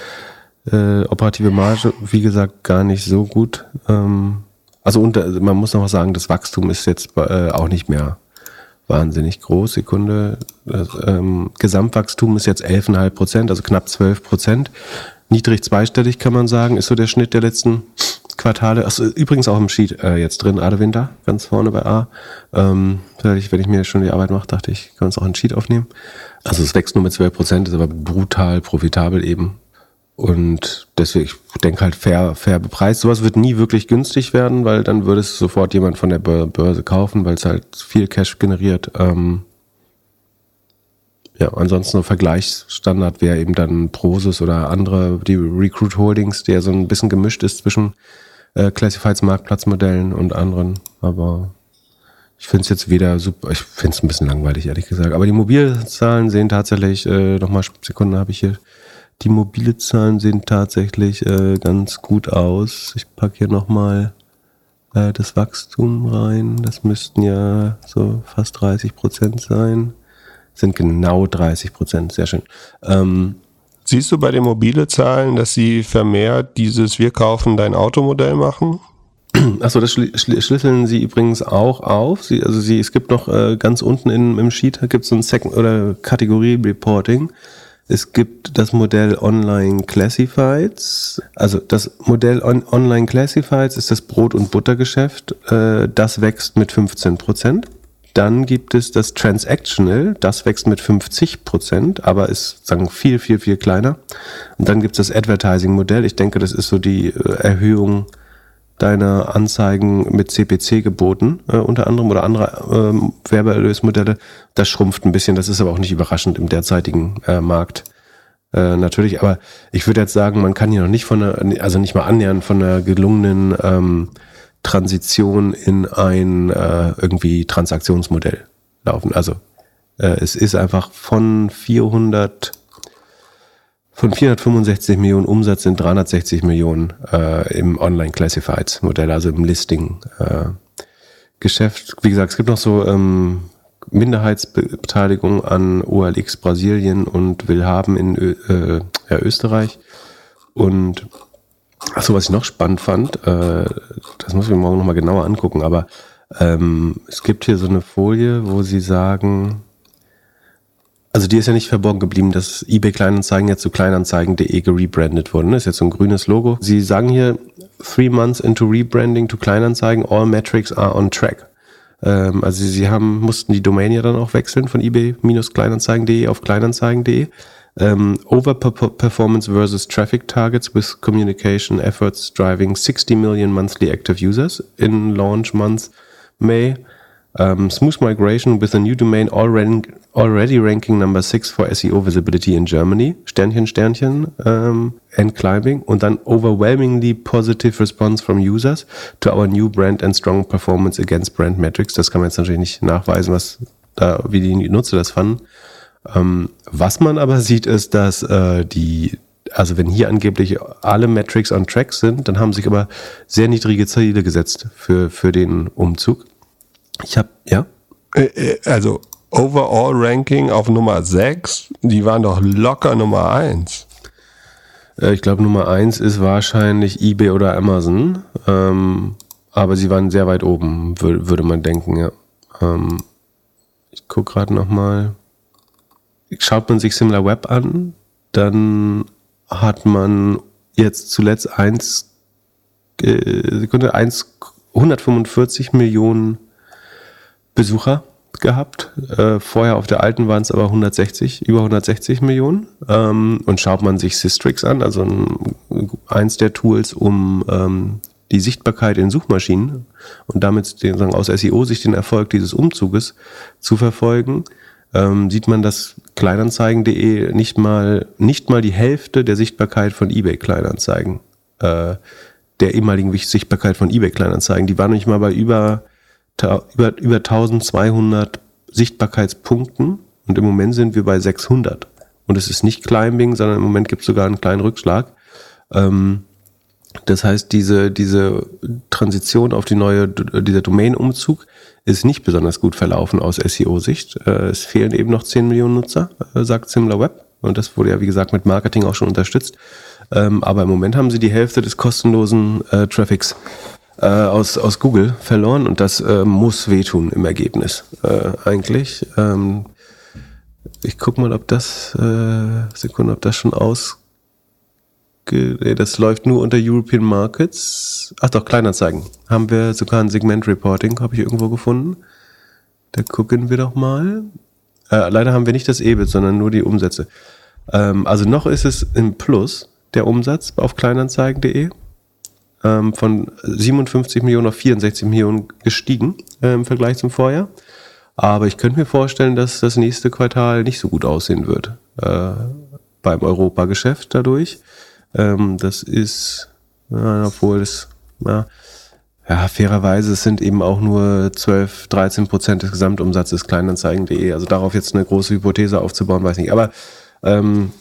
Äh, operative Marge, wie gesagt, gar nicht so gut. Ähm, also unter, man muss noch sagen, das Wachstum ist jetzt äh, auch nicht mehr wahnsinnig groß. Sekunde. Das, ähm, Gesamtwachstum ist jetzt 11,5 Prozent, also knapp 12 Prozent. Niedrig zweistellig kann man sagen, ist so der Schnitt der letzten Quartale. Achso, übrigens auch im Sheet äh, jetzt drin, Adewinter, ganz vorne bei A. Ähm, wenn ich mir schon die Arbeit mache, dachte ich, kann es auch ein Sheet aufnehmen. Also es wächst nur mit 12 Prozent, ist aber brutal profitabel eben. Und deswegen, ich denke halt fair, fair bepreist. Sowas wird nie wirklich günstig werden, weil dann würde es sofort jemand von der Börse kaufen, weil es halt viel Cash generiert. Ähm, ja, ansonsten ein Vergleichsstandard wäre eben dann Prosus oder andere, die Recruit Holdings, der so ein bisschen gemischt ist zwischen äh, Classifieds Marktplatzmodellen und anderen. Aber ich finde es jetzt weder super, ich finde es ein bisschen langweilig, ehrlich gesagt. Aber die Mobilzahlen sehen tatsächlich, äh, nochmal Sekunden habe ich hier, die mobile Zahlen sehen tatsächlich äh, ganz gut aus. Ich packe hier nochmal äh, das Wachstum rein. Das müssten ja so fast 30 Prozent sein. Sind genau 30 Prozent, sehr schön. Ähm, Siehst du bei den mobile Zahlen, dass sie vermehrt dieses Wir kaufen dein Automodell machen? Achso, das schlüsseln sie übrigens auch auf. Sie, also sie, es gibt noch äh, ganz unten in, im Sheet gibt es so ein Second oder Kategorie Reporting. Es gibt das Modell Online Classifieds. Also das Modell On Online Classifieds ist das Brot- und Buttergeschäft. Äh, das wächst mit 15 Prozent. Dann gibt es das Transactional, das wächst mit 50 Prozent, aber ist sagen viel, viel, viel kleiner. Und dann gibt es das Advertising-Modell. Ich denke, das ist so die äh, Erhöhung deiner Anzeigen mit CPC geboten, äh, unter anderem, oder andere äh, Werbeerlösmodelle. Das schrumpft ein bisschen, das ist aber auch nicht überraschend im derzeitigen äh, Markt. Äh, natürlich, aber ich würde jetzt sagen, man kann hier noch nicht von einer, also nicht mal annähernd von einer gelungenen ähm, Transition in ein äh, irgendwie Transaktionsmodell laufen. Also äh, es ist einfach von 400 von 465 Millionen Umsatz sind 360 Millionen äh, im Online Classifieds Modell, also im Listing äh, Geschäft. Wie gesagt, es gibt noch so ähm, Minderheitsbeteiligung an OLX Brasilien und Willhaben in Ö äh, ja, Österreich und Achso, was ich noch spannend fand, äh, das muss ich mir morgen nochmal genauer angucken, aber ähm, es gibt hier so eine Folie, wo sie sagen, also die ist ja nicht verborgen geblieben, dass eBay Kleinanzeigen jetzt zu kleinanzeigen.de gerebrandet wurde. Das ne? ist jetzt so ein grünes Logo. Sie sagen hier, three months into rebranding to Kleinanzeigen, all metrics are on track. Ähm, also sie haben, mussten die Domain ja dann auch wechseln von eBay-kleinanzeigen.de auf kleinanzeigen.de. Um, overperformance versus traffic targets with communication efforts driving 60 million monthly active users in launch month May. Um, smooth migration with a new domain already, already ranking number six for SEO visibility in Germany. Sternchen, Sternchen, um, and climbing. Und dann overwhelmingly positive response from users to our new brand and strong performance against brand metrics. Das kann man jetzt natürlich nicht nachweisen, was da, wie die Nutzer das fanden. Ähm, was man aber sieht, ist, dass äh, die, also wenn hier angeblich alle Metrics on track sind, dann haben sich aber sehr niedrige Ziele gesetzt für, für den Umzug. Ich habe, ja? Äh, äh, also Overall Ranking auf Nummer 6, die waren doch locker Nummer 1. Äh, ich glaube, Nummer eins ist wahrscheinlich eBay oder Amazon. Ähm, aber sie waren sehr weit oben, würde man denken, ja. Ähm, ich gucke gerade nochmal. Schaut man sich SimilarWeb an, dann hat man jetzt zuletzt 1, äh, Sekunde, 1, 145 Millionen Besucher gehabt. Äh, vorher auf der alten waren es aber 160, über 160 Millionen. Ähm, und schaut man sich Systrix an, also ein, eins der Tools, um ähm, die Sichtbarkeit in Suchmaschinen und damit den, sagen, aus SEO-Sicht den Erfolg dieses Umzuges zu verfolgen, ähm, sieht man, dass Kleinanzeigen.de nicht mal, nicht mal die Hälfte der Sichtbarkeit von eBay Kleinanzeigen, äh, der ehemaligen Sichtbarkeit von eBay Kleinanzeigen, die waren nicht mal bei über, über, über 1200 Sichtbarkeitspunkten und im Moment sind wir bei 600. Und es ist nicht Climbing, sondern im Moment gibt es sogar einen kleinen Rückschlag. Ähm, das heißt, diese, diese Transition auf die neue, dieser Domain-Umzug ist nicht besonders gut verlaufen aus SEO-Sicht. Äh, es fehlen eben noch 10 Millionen Nutzer, äh, sagt SimilarWeb. Und das wurde ja, wie gesagt, mit Marketing auch schon unterstützt. Ähm, aber im Moment haben sie die Hälfte des kostenlosen äh, Traffics aus, aus Google verloren und das muss wehtun im Ergebnis eigentlich. Ähm, ich guck mal, ob das, Sekunde, ob das schon aus das läuft nur unter European Markets. Ach doch, Kleinanzeigen. Haben wir sogar ein Segment Reporting, habe ich irgendwo gefunden. Da gucken wir doch mal. Äh, leider haben wir nicht das EBIT, sondern nur die Umsätze. Ähm, also noch ist es im Plus, der Umsatz auf kleinanzeigen.de. Ähm, von 57 Millionen auf 64 Millionen gestiegen äh, im Vergleich zum Vorjahr. Aber ich könnte mir vorstellen, dass das nächste Quartal nicht so gut aussehen wird äh, beim Europageschäft dadurch. Ähm, das ist, ja, obwohl es, ja, ja, fairerweise, es sind eben auch nur 12, 13 Prozent des Gesamtumsatzes Kleinanzeigen.de. Also darauf jetzt eine große Hypothese aufzubauen, weiß nicht. Aber ähm,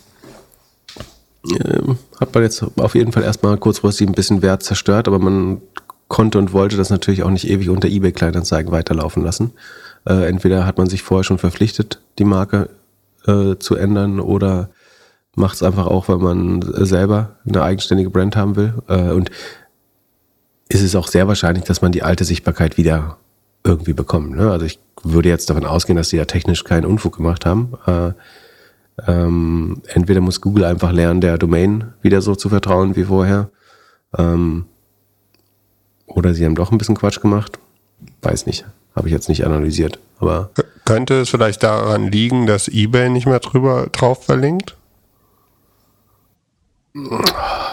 äh, hat man jetzt auf jeden Fall erstmal kurzfristig ein bisschen Wert zerstört, aber man konnte und wollte das natürlich auch nicht ewig unter eBay Kleinanzeigen weiterlaufen lassen. Äh, entweder hat man sich vorher schon verpflichtet, die Marke äh, zu ändern oder macht es einfach auch, weil man selber eine eigenständige Brand haben will. Äh, und ist es auch sehr wahrscheinlich, dass man die alte Sichtbarkeit wieder irgendwie bekommt. Ne? Also ich würde jetzt davon ausgehen, dass die da technisch keinen Unfug gemacht haben. Äh, ähm, entweder muss Google einfach lernen, der Domain wieder so zu vertrauen wie vorher. Ähm, oder sie haben doch ein bisschen Quatsch gemacht. Weiß nicht. Habe ich jetzt nicht analysiert. Aber könnte es vielleicht daran liegen, dass eBay nicht mehr drüber drauf verlinkt?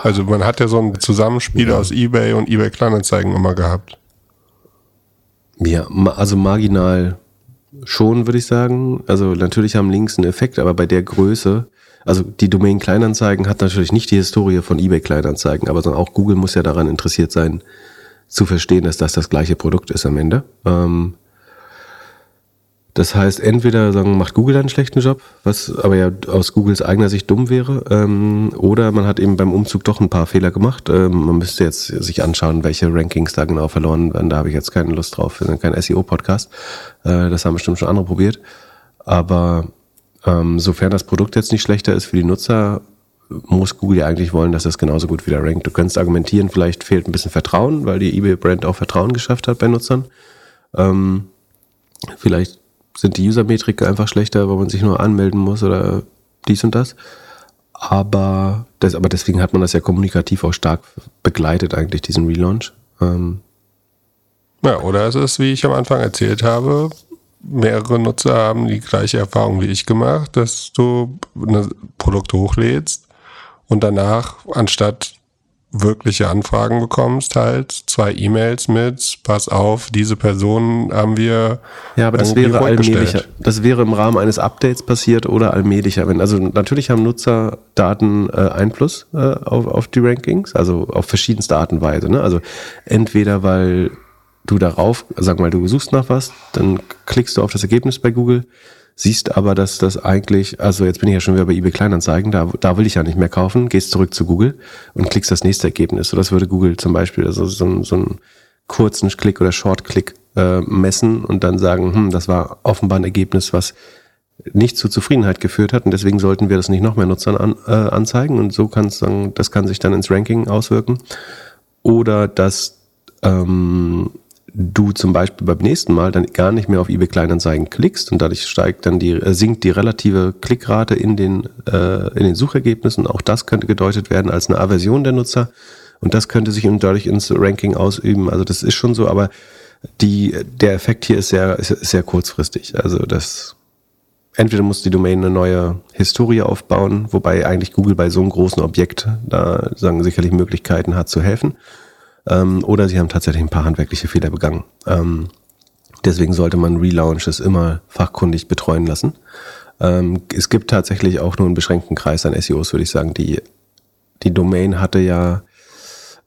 Also man hat ja so ein Zusammenspiel ja. aus eBay und eBay Kleinanzeigen immer gehabt. Ja, also marginal schon, würde ich sagen. Also natürlich haben Links einen Effekt, aber bei der Größe, also die Domain Kleinanzeigen hat natürlich nicht die Historie von eBay Kleinanzeigen, aber auch Google muss ja daran interessiert sein, zu verstehen, dass das das gleiche Produkt ist am Ende. Ähm, das heißt, entweder sagen, macht Google einen schlechten Job, was aber ja aus Googles eigener Sicht dumm wäre, ähm, oder man hat eben beim Umzug doch ein paar Fehler gemacht. Ähm, man müsste jetzt sich anschauen, welche Rankings da genau verloren werden. Da habe ich jetzt keine Lust drauf. Wir sind kein SEO-Podcast. Äh, das haben bestimmt schon andere probiert. Aber ähm, sofern das Produkt jetzt nicht schlechter ist für die Nutzer, muss Google ja eigentlich wollen, dass das genauso gut wieder rankt. Du könntest argumentieren, vielleicht fehlt ein bisschen Vertrauen, weil die eBay-Brand auch Vertrauen geschafft hat bei Nutzern. Ähm, vielleicht sind die User-Metriken einfach schlechter, weil man sich nur anmelden muss oder dies und das. Aber, das, aber deswegen hat man das ja kommunikativ auch stark begleitet, eigentlich, diesen Relaunch. Ähm ja, oder es ist, wie ich am Anfang erzählt habe, mehrere Nutzer haben die gleiche Erfahrung wie ich gemacht, dass du ein Produkt hochlädst und danach, anstatt wirkliche Anfragen bekommst, halt zwei E-Mails mit, pass auf, diese Person haben wir. Ja, aber das wäre allmählicher. Das wäre im Rahmen eines Updates passiert oder allmählicher. Wenn, also natürlich haben Nutzerdaten äh, Einfluss äh, auf, auf die Rankings, also auf verschiedenste Art und Weise. Ne? Also entweder weil du darauf, sag mal, du suchst nach was, dann klickst du auf das Ergebnis bei Google siehst aber, dass das eigentlich, also jetzt bin ich ja schon wieder bei eBay Kleinanzeigen, da, da will ich ja nicht mehr kaufen, gehst zurück zu Google und klickst das nächste Ergebnis. So, das würde Google zum Beispiel, also so, so einen kurzen Klick oder Short-Klick äh, messen und dann sagen, hm, das war offenbar ein Ergebnis, was nicht zur Zufriedenheit geführt hat und deswegen sollten wir das nicht noch mehr Nutzern an, äh, anzeigen und so kann es dann, das kann sich dann ins Ranking auswirken. Oder dass ähm, du zum Beispiel beim nächsten Mal dann gar nicht mehr auf eBay Kleinanzeigen klickst und dadurch steigt dann die, äh, sinkt die relative Klickrate in den, äh, in den Suchergebnissen. Auch das könnte gedeutet werden als eine Aversion der Nutzer und das könnte sich dadurch ins Ranking ausüben. Also das ist schon so, aber die, der Effekt hier ist sehr, ist sehr kurzfristig. Also das, entweder muss die Domain eine neue Historie aufbauen, wobei eigentlich Google bei so einem großen Objekt da sagen sicherlich Möglichkeiten hat zu helfen ähm, oder sie haben tatsächlich ein paar handwerkliche Fehler begangen. Ähm, deswegen sollte man Relaunches immer fachkundig betreuen lassen. Ähm, es gibt tatsächlich auch nur einen beschränkten Kreis an SEOs, würde ich sagen. Die, die Domain hatte ja,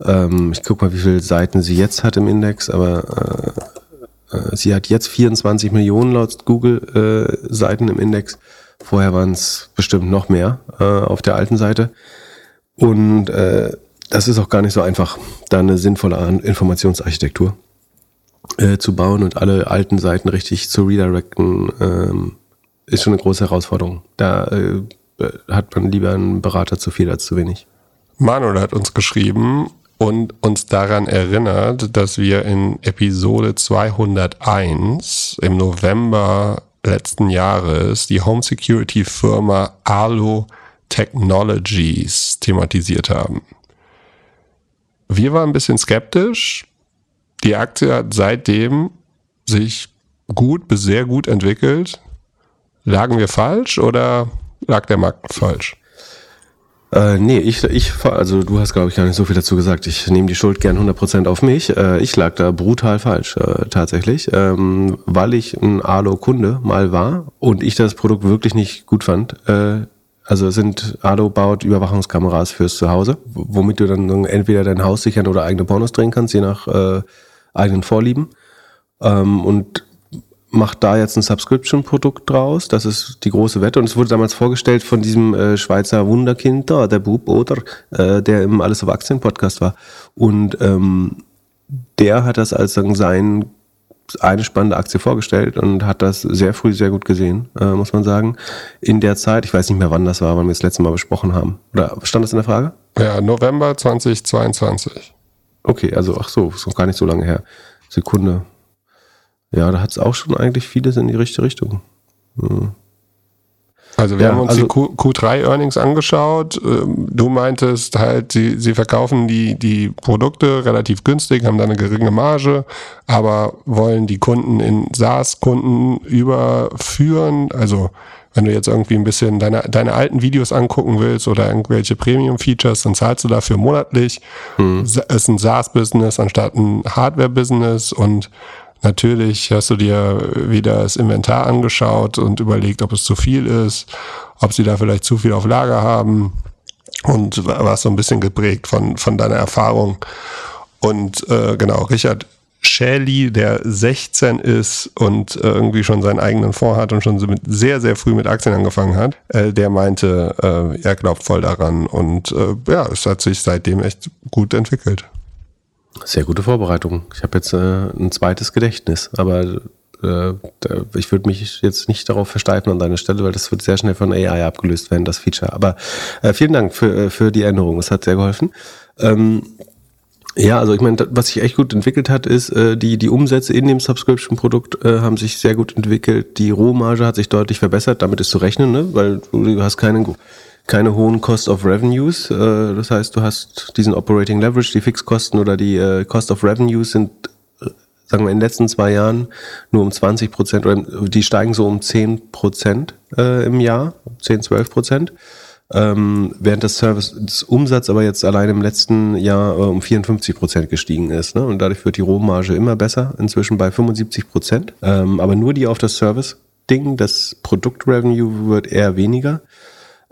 ähm, ich guck mal, wie viele Seiten sie jetzt hat im Index, aber äh, äh, sie hat jetzt 24 Millionen laut Google äh, Seiten im Index. Vorher waren es bestimmt noch mehr äh, auf der alten Seite. Und äh, das ist auch gar nicht so einfach, da eine sinnvolle Informationsarchitektur äh, zu bauen und alle alten Seiten richtig zu redirecten, ähm, ist schon eine große Herausforderung. Da äh, hat man lieber einen Berater zu viel als zu wenig. Manuel hat uns geschrieben und uns daran erinnert, dass wir in Episode 201 im November letzten Jahres die Home Security Firma Arlo Technologies thematisiert haben. Wir waren ein bisschen skeptisch. Die Aktie hat seitdem sich gut bis sehr gut entwickelt. Lagen wir falsch oder lag der Markt falsch? Äh, nee, ich, ich, also du hast, glaube ich, gar nicht so viel dazu gesagt. Ich nehme die Schuld gern 100% auf mich. Äh, ich lag da brutal falsch, äh, tatsächlich, ähm, weil ich ein Alo-Kunde mal war und ich das Produkt wirklich nicht gut fand. Äh, also sind Ado baut Überwachungskameras fürs Zuhause, womit du dann entweder dein Haus sichern oder eigene Pornos drehen kannst, je nach äh, eigenen Vorlieben. Ähm, und macht da jetzt ein Subscription-Produkt draus. Das ist die große Wette. Und es wurde damals vorgestellt von diesem äh, Schweizer Wunderkind da, der Bub oder, äh, der im Alles auf Aktien Podcast war. Und ähm, der hat das als sein eine spannende Aktie vorgestellt und hat das sehr früh sehr gut gesehen, äh, muss man sagen. In der Zeit, ich weiß nicht mehr wann das war, wann wir das letzte Mal besprochen haben. Oder stand das in der Frage? Ja, November 2022. Okay, also ach so, ist noch gar nicht so lange her. Sekunde. Ja, da hat es auch schon eigentlich vieles in die richtige Richtung. Hm. Also wir ja, haben uns also, die Q3-Earnings angeschaut. Ähm, du meintest halt, sie, sie verkaufen die, die Produkte relativ günstig, haben da eine geringe Marge, aber wollen die Kunden in SaaS-Kunden überführen. Also wenn du jetzt irgendwie ein bisschen deine, deine alten Videos angucken willst oder irgendwelche Premium-Features, dann zahlst du dafür monatlich. Hm. Es ist ein SaaS-Business anstatt ein Hardware-Business und Natürlich hast du dir wieder das Inventar angeschaut und überlegt, ob es zu viel ist, ob sie da vielleicht zu viel auf Lager haben und warst so ein bisschen geprägt von, von deiner Erfahrung. Und äh, genau, Richard Shelley, der 16 ist und äh, irgendwie schon seinen eigenen Fonds hat und schon mit, sehr, sehr früh mit Aktien angefangen hat, äh, der meinte, äh, er glaubt voll daran. Und äh, ja, es hat sich seitdem echt gut entwickelt. Sehr gute Vorbereitung. Ich habe jetzt äh, ein zweites Gedächtnis, aber äh, ich würde mich jetzt nicht darauf versteifen an deiner Stelle, weil das wird sehr schnell von AI abgelöst werden, das Feature. Aber äh, vielen Dank für, äh, für die Änderung. Das hat sehr geholfen. Ähm, ja, also ich meine, was sich echt gut entwickelt hat, ist, äh, die, die Umsätze in dem Subscription-Produkt äh, haben sich sehr gut entwickelt. Die Rohmarge hat sich deutlich verbessert, damit ist zu rechnen, ne? weil du hast keinen keine hohen Cost of Revenues. Äh, das heißt, du hast diesen Operating Leverage, die Fixkosten oder die äh, Cost of Revenues sind, äh, sagen wir, in den letzten zwei Jahren nur um 20 Prozent oder die steigen so um 10 Prozent im Jahr, 10, 12 Prozent. Ähm, während das Service, das Umsatz aber jetzt allein im letzten Jahr äh, um 54 Prozent gestiegen ist. Ne? Und dadurch wird die Rohmarge immer besser, inzwischen bei 75 Prozent. Ähm, aber nur die auf das Service-Ding, das Produkt-Revenue wird eher weniger.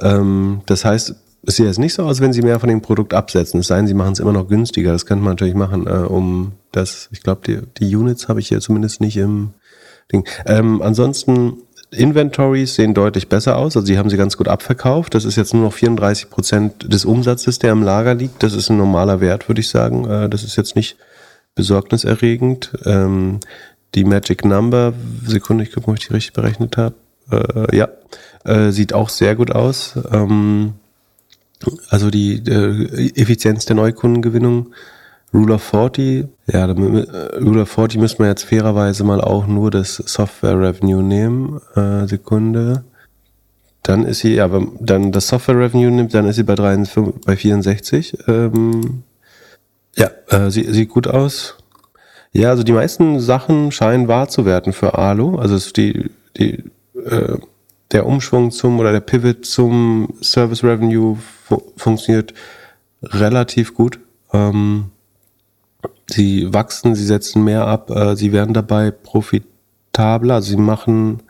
Ähm, das heißt, es sieht jetzt nicht so aus, wenn sie mehr von dem Produkt absetzen. Es sei denn, sie machen es immer noch günstiger. Das könnte man natürlich machen, äh, um das, ich glaube, die, die Units habe ich hier zumindest nicht im Ding. Ähm, ansonsten, Inventories sehen deutlich besser aus. Also sie haben sie ganz gut abverkauft. Das ist jetzt nur noch 34 Prozent des Umsatzes, der im Lager liegt. Das ist ein normaler Wert, würde ich sagen. Äh, das ist jetzt nicht besorgniserregend. Ähm, die Magic Number, Sekunde, ich gucke, ob ich die richtig berechnet habe Äh, ja, äh, sieht auch sehr gut aus. Ähm, also die äh, Effizienz der Neukundengewinnung. Rule of 40, ja, Rule of 40 müssen wir jetzt fairerweise mal auch nur das Software Revenue nehmen. Äh, Sekunde. Dann ist sie, ja, wenn dann das Software Revenue nimmt, dann ist sie bei, 53, bei 64. Ähm, ja, äh, sie, sieht gut aus. Ja, also die meisten Sachen scheinen wahr zu werden für Alu. Also die, die, äh, der Umschwung zum oder der Pivot zum Service Revenue fu funktioniert relativ gut. Ähm, sie wachsen, sie setzen mehr ab, äh, sie werden dabei profitabler. Sie machen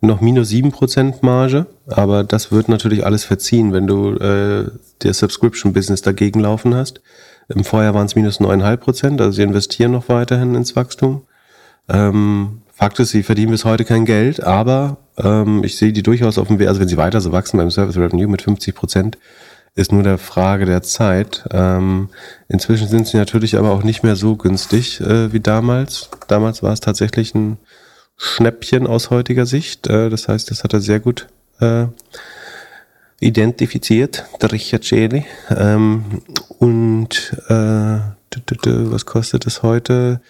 noch minus 7% Marge, aber das wird natürlich alles verziehen, wenn du äh, der Subscription-Business dagegen laufen hast. Im Vorjahr waren es minus 9,5%, also sie investieren noch weiterhin ins Wachstum. Ähm, Fakt ist, sie verdienen bis heute kein Geld, aber ähm, ich sehe die durchaus auf dem Weg, also wenn sie weiter so wachsen beim Service Revenue mit 50% ist nur der Frage der Zeit. Ähm, inzwischen sind sie natürlich aber auch nicht mehr so günstig äh, wie damals. Damals war es tatsächlich ein Schnäppchen aus heutiger Sicht. Äh, das heißt, das hat er sehr gut äh, identifiziert, der Richard Schäli. Ähm, und äh, was kostet es heute?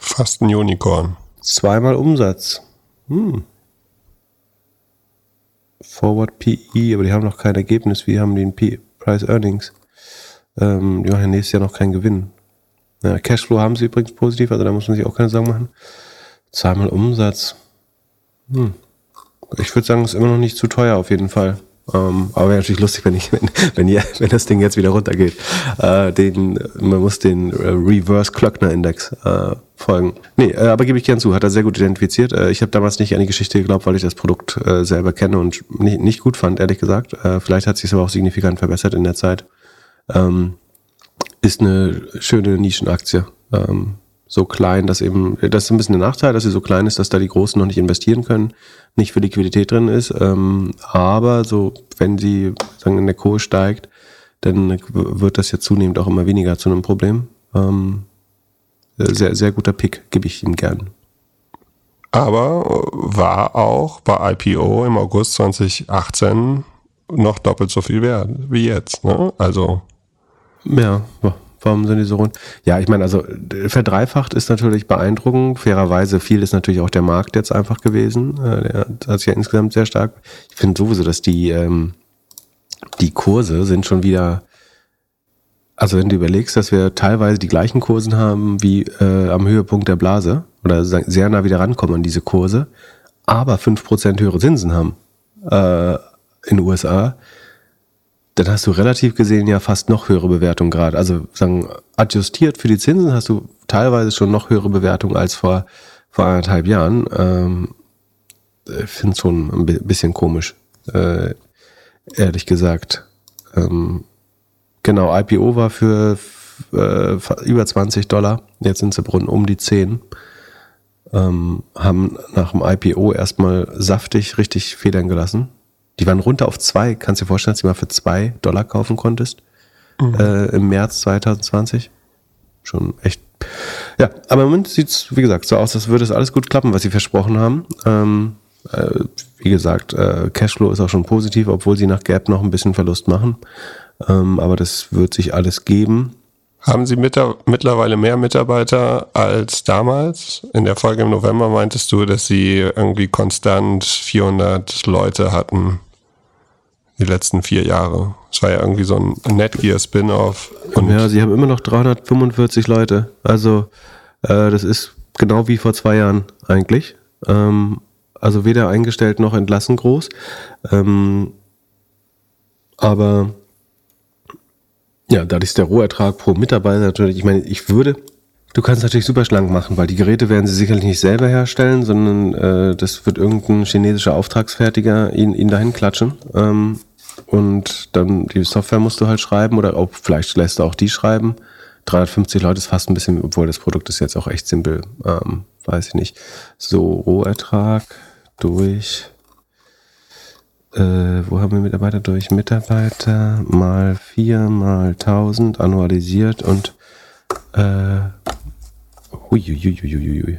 Fast ein Unicorn. Zweimal Umsatz. Hm. Forward PE, aber die haben noch kein Ergebnis. Wie haben die ein Price Earnings? Ähm, die machen nächstes Jahr noch keinen Gewinn. Ja, Cashflow haben sie übrigens positiv, also da muss man sich auch keine Sorgen machen. Zweimal Umsatz. Hm. Ich würde sagen, es ist immer noch nicht zu teuer auf jeden Fall. Ähm, aber wäre natürlich lustig, wenn ich, wenn, wenn, ihr, wenn das Ding jetzt wieder runtergeht. Äh, den, man muss den äh, Reverse Klöckner Index äh, folgen. Nee, äh, aber gebe ich gern zu, hat er sehr gut identifiziert. Äh, ich habe damals nicht an die Geschichte geglaubt, weil ich das Produkt äh, selber kenne und nicht, nicht gut fand, ehrlich gesagt. Äh, vielleicht hat sich aber auch signifikant verbessert in der Zeit. Ähm, ist eine schöne Nischenaktie. Ähm, so klein, dass eben, das ist ein bisschen der Nachteil, dass sie so klein ist, dass da die Großen noch nicht investieren können, nicht für Liquidität drin ist. Ähm, aber so, wenn sie sagen, in der Kohle steigt, dann wird das ja zunehmend auch immer weniger zu einem Problem. Ähm, sehr, sehr guter Pick, gebe ich ihm gern. Aber war auch bei IPO im August 2018 noch doppelt so viel wert wie jetzt. Ne? Also. Ja, Warum sind die so rund? Ja, ich meine, also verdreifacht ist natürlich beeindruckend. Fairerweise viel ist natürlich auch der Markt jetzt einfach gewesen. Äh, der hat sich ja insgesamt sehr stark. Ich finde sowieso, dass die, ähm, die Kurse sind schon wieder, also wenn du überlegst, dass wir teilweise die gleichen Kursen haben wie äh, am Höhepunkt der Blase oder sehr nah wieder rankommen an diese Kurse, aber fünf Prozent höhere Zinsen haben äh, in den USA, dann hast du relativ gesehen ja fast noch höhere Bewertungen gerade. Also sagen, adjustiert für die Zinsen hast du teilweise schon noch höhere Bewertungen als vor, vor anderthalb Jahren. Ähm, ich finde es schon ein bisschen komisch, äh, ehrlich gesagt. Ähm, genau, IPO war für äh, über 20 Dollar, jetzt sind sie um die 10. Ähm, haben nach dem IPO erstmal saftig richtig federn gelassen. Die waren runter auf zwei. Kannst du dir vorstellen, dass du mal für zwei Dollar kaufen konntest? Mhm. Äh, Im März 2020. Schon echt. Ja, aber im Moment sieht es, wie gesagt, so aus, als würde es alles gut klappen, was sie versprochen haben. Ähm, äh, wie gesagt, äh, Cashflow ist auch schon positiv, obwohl sie nach Gap noch ein bisschen Verlust machen. Ähm, aber das wird sich alles geben. Haben Sie mit, mittlerweile mehr Mitarbeiter als damals? In der Folge im November meintest du, dass Sie irgendwie konstant 400 Leute hatten die letzten vier Jahre. Es war ja irgendwie so ein Netgear-Spin-off. Ja, sie haben immer noch 345 Leute. Also äh, das ist genau wie vor zwei Jahren eigentlich. Ähm, also weder eingestellt noch entlassen groß. Ähm, aber ja, dadurch ist der Rohertrag pro Mitarbeiter natürlich, ich meine, ich würde, du kannst natürlich super schlank machen, weil die Geräte werden sie sicherlich nicht selber herstellen, sondern äh, das wird irgendein chinesischer Auftragsfertiger ihn, ihn dahin klatschen. Ähm, und dann die Software musst du halt schreiben oder auch, vielleicht lässt du auch die schreiben. 350 Leute ist fast ein bisschen, obwohl das Produkt ist jetzt auch echt simpel, ähm, weiß ich nicht. So, Rohertrag durch, äh, wo haben wir Mitarbeiter durch? Mitarbeiter mal 4 mal 1000 annualisiert und äh, huiuiuiuiui.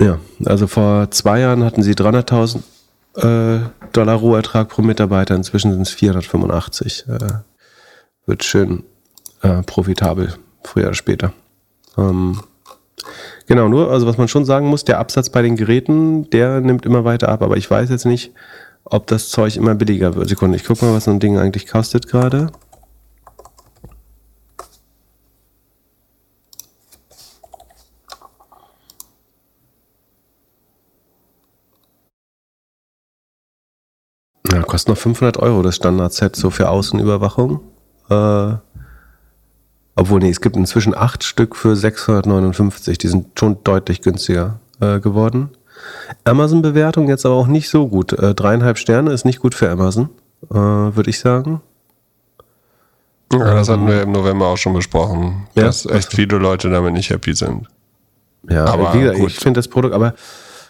Ja, also vor zwei Jahren hatten sie 300.000 äh, Dollar Rohertrag pro Mitarbeiter, inzwischen sind es 485. Äh, wird schön äh, profitabel, früher oder später. Ähm, genau, nur, also was man schon sagen muss, der Absatz bei den Geräten, der nimmt immer weiter ab, aber ich weiß jetzt nicht, ob das Zeug immer billiger wird. Sekunde, ich gucke mal, was so ein Ding eigentlich kostet gerade. Ja, kostet noch 500 Euro das Standard-Set so für Außenüberwachung. Äh, obwohl, nee, es gibt inzwischen acht Stück für 659. Die sind schon deutlich günstiger äh, geworden. Amazon-Bewertung jetzt aber auch nicht so gut. Äh, dreieinhalb Sterne ist nicht gut für Amazon, äh, würde ich sagen. Ja, das hatten wir im November auch schon besprochen, ja? dass echt viele Leute damit nicht happy sind. Ja, aber wie gesagt, ich finde das Produkt, aber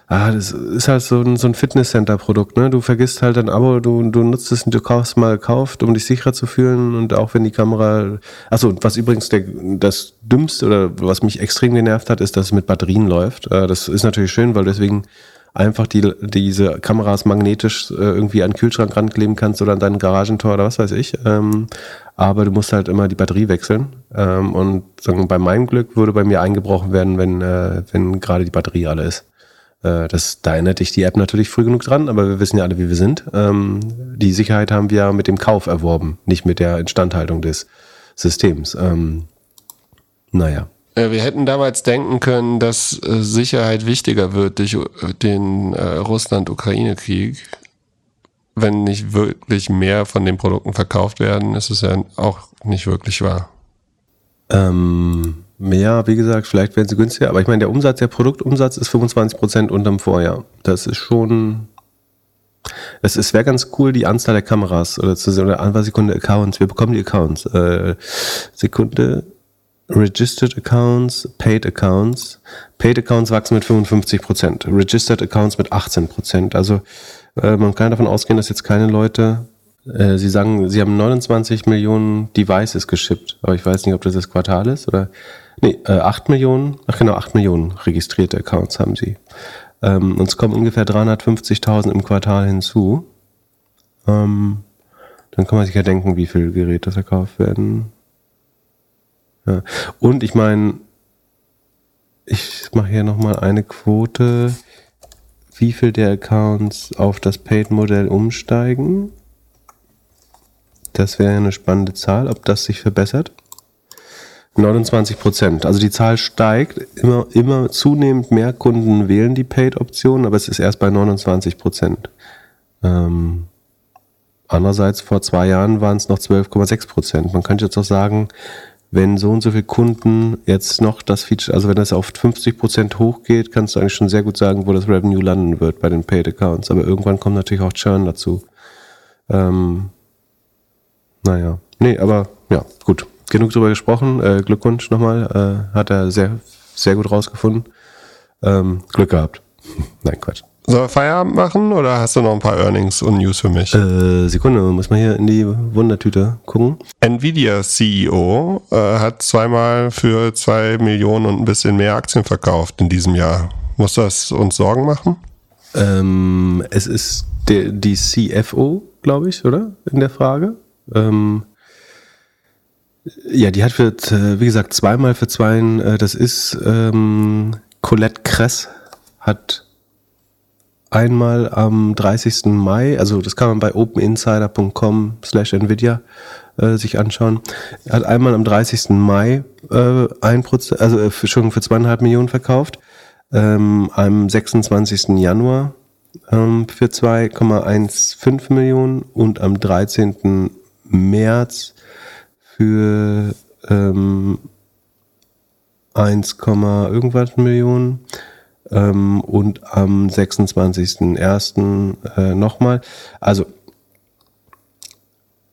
ah, das ist halt so ein, so ein Fitnesscenter-Produkt, ne? Du vergisst halt ein Abo, du, du nutzt es und du kaufst mal gekauft, um dich sicherer zu fühlen und auch wenn die Kamera, achso, was übrigens der, das Dümmste oder was mich extrem genervt hat, ist, dass es mit Batterien läuft. Äh, das ist natürlich schön, weil deswegen einfach die, diese Kameras magnetisch äh, irgendwie an den Kühlschrank rankleben kannst oder an dein Garagentor oder was weiß ich. Ähm, aber du musst halt immer die Batterie wechseln. Ähm, und sagen, bei meinem Glück würde bei mir eingebrochen werden, wenn, äh, wenn gerade die Batterie alle ist. Äh, das, da erinnert dich die App natürlich früh genug dran, aber wir wissen ja alle, wie wir sind. Ähm, die Sicherheit haben wir mit dem Kauf erworben, nicht mit der Instandhaltung des Systems. Ähm, naja. Wir hätten damals denken können, dass äh, Sicherheit wichtiger wird durch äh, den Russland-Ukraine-Krieg. Wenn nicht wirklich mehr von den Produkten verkauft werden, ist es ja auch nicht wirklich wahr. Ähm, ja, wie gesagt, vielleicht werden sie günstiger, aber ich meine, der Umsatz, der Produktumsatz ist 25 Prozent unterm Vorjahr. Das ist schon. Es, es wäre ganz cool, die Anzahl der Kameras oder zu sehen, oder einfach Sekunde Accounts. Wir bekommen die Accounts. Äh, Sekunde. Registered Accounts, Paid Accounts. Paid Accounts wachsen mit 55 Prozent. Registered Accounts mit 18 Prozent. Also äh, man kann davon ausgehen, dass jetzt keine Leute äh, Sie sagen, Sie haben 29 Millionen Devices geschippt, aber ich weiß nicht, ob das das Quartal ist oder Nee, äh, 8 Millionen, ach genau, 8 Millionen registrierte Accounts haben sie. Ähm, und es kommen ungefähr 350.000 im Quartal hinzu. Ähm, dann kann man sich ja denken, wie viele Geräte verkauft werden. Ja. Und ich meine, ich mache hier nochmal eine Quote, wie viel der Accounts auf das Paid-Modell umsteigen. Das wäre eine spannende Zahl, ob das sich verbessert. 29 Prozent. Also die Zahl steigt, immer, immer zunehmend mehr Kunden wählen die Paid-Option, aber es ist erst bei 29 Prozent. Ähm, andererseits, vor zwei Jahren waren es noch 12,6 Prozent. Man könnte jetzt auch sagen, wenn so und so viele Kunden jetzt noch das Feature, also wenn das auf 50 Prozent hochgeht, kannst du eigentlich schon sehr gut sagen, wo das Revenue landen wird bei den Paid-Accounts. Aber irgendwann kommt natürlich auch Churn dazu. Ähm, naja, nee, aber ja, gut genug drüber gesprochen. Äh, Glückwunsch nochmal. Äh, hat er sehr, sehr gut rausgefunden. Ähm, Glück gehabt. Nein, Quatsch. Soll wir Feierabend machen oder hast du noch ein paar Earnings und News für mich? Äh, Sekunde, muss man hier in die Wundertüte gucken. Nvidia CEO äh, hat zweimal für zwei Millionen und ein bisschen mehr Aktien verkauft in diesem Jahr. Muss das uns Sorgen machen? Ähm, es ist der, die CFO, glaube ich, oder? In der Frage. Ähm, ja, die hat für, wie gesagt, zweimal für zwei, äh, das ist ähm, Colette Kress hat einmal am 30. Mai, also das kann man bei openinsider.com slash Nvidia äh, sich anschauen, hat einmal am 30. Mai äh, ein Prozent, also äh, für, schon für zweieinhalb Millionen verkauft, ähm, am 26. Januar ähm, für 2,15 Millionen und am 13. März für ähm, 1, irgendwas Millionen ähm, und am 26.01. Äh, nochmal. Also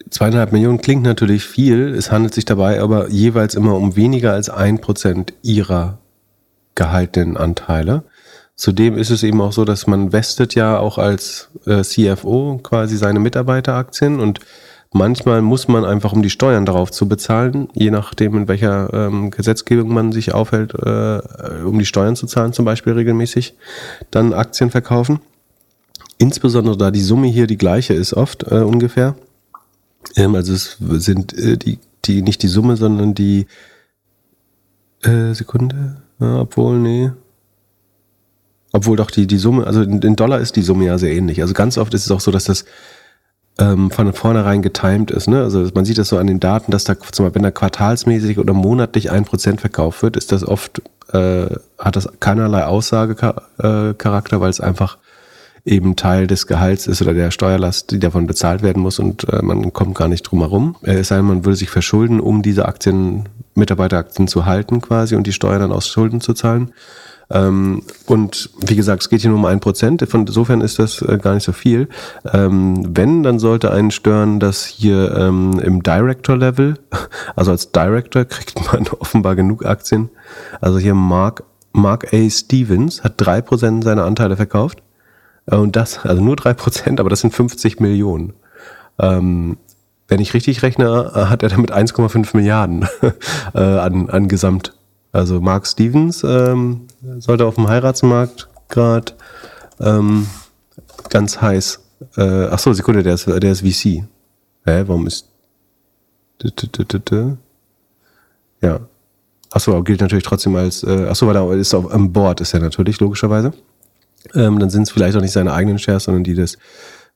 zweieinhalb Millionen klingt natürlich viel. Es handelt sich dabei aber jeweils immer um weniger als ein Prozent ihrer gehaltenen Anteile. Zudem ist es eben auch so, dass man vestet ja auch als äh, CFO quasi seine Mitarbeiteraktien und Manchmal muss man einfach, um die Steuern darauf zu bezahlen, je nachdem, in welcher ähm, Gesetzgebung man sich aufhält, äh, um die Steuern zu zahlen, zum Beispiel regelmäßig, dann Aktien verkaufen. Insbesondere da die Summe hier die gleiche ist oft äh, ungefähr. Ähm, also es sind äh, die, die, nicht die Summe, sondern die äh, Sekunde, ja, obwohl, nee. Obwohl doch die, die Summe, also in, in Dollar ist die Summe ja sehr ähnlich. Also ganz oft ist es auch so, dass das ähm, von vornherein getimed ist. Ne? Also man sieht das so an den Daten, dass da zum Beispiel, wenn da quartalsmäßig oder monatlich ein Prozent verkauft wird, ist das oft, äh, hat das keinerlei Aussagecharakter, weil es einfach eben Teil des Gehalts ist oder der Steuerlast, die davon bezahlt werden muss und äh, man kommt gar nicht drum herum. Äh, es sei denn, man würde sich verschulden, um diese Aktien, Mitarbeiteraktien zu halten quasi und die Steuern dann aus Schulden zu zahlen. Ähm, und wie gesagt, es geht hier nur um ein Prozent. Von insofern ist das äh, gar nicht so viel. Ähm, wenn, dann sollte einen stören, dass hier ähm, im Director-Level, also als Director kriegt man offenbar genug Aktien. Also hier Mark, Mark A. Stevens hat drei Prozent seiner Anteile verkauft. Äh, und das, also nur drei Prozent, aber das sind 50 Millionen. Ähm, wenn ich richtig rechne, äh, hat er damit 1,5 Milliarden äh, an, an Gesamt also Mark Stevens ähm, sollte auf dem Heiratsmarkt gerade ähm, ganz heiß. Äh, ach Sekunde, der ist, der ist VC. Hä, warum ist... Ja. Achso, gilt natürlich trotzdem als... Äh, achso, weil er ist auf, am Board, ist er natürlich, logischerweise. Ähm, dann sind es vielleicht auch nicht seine eigenen Shares, sondern die des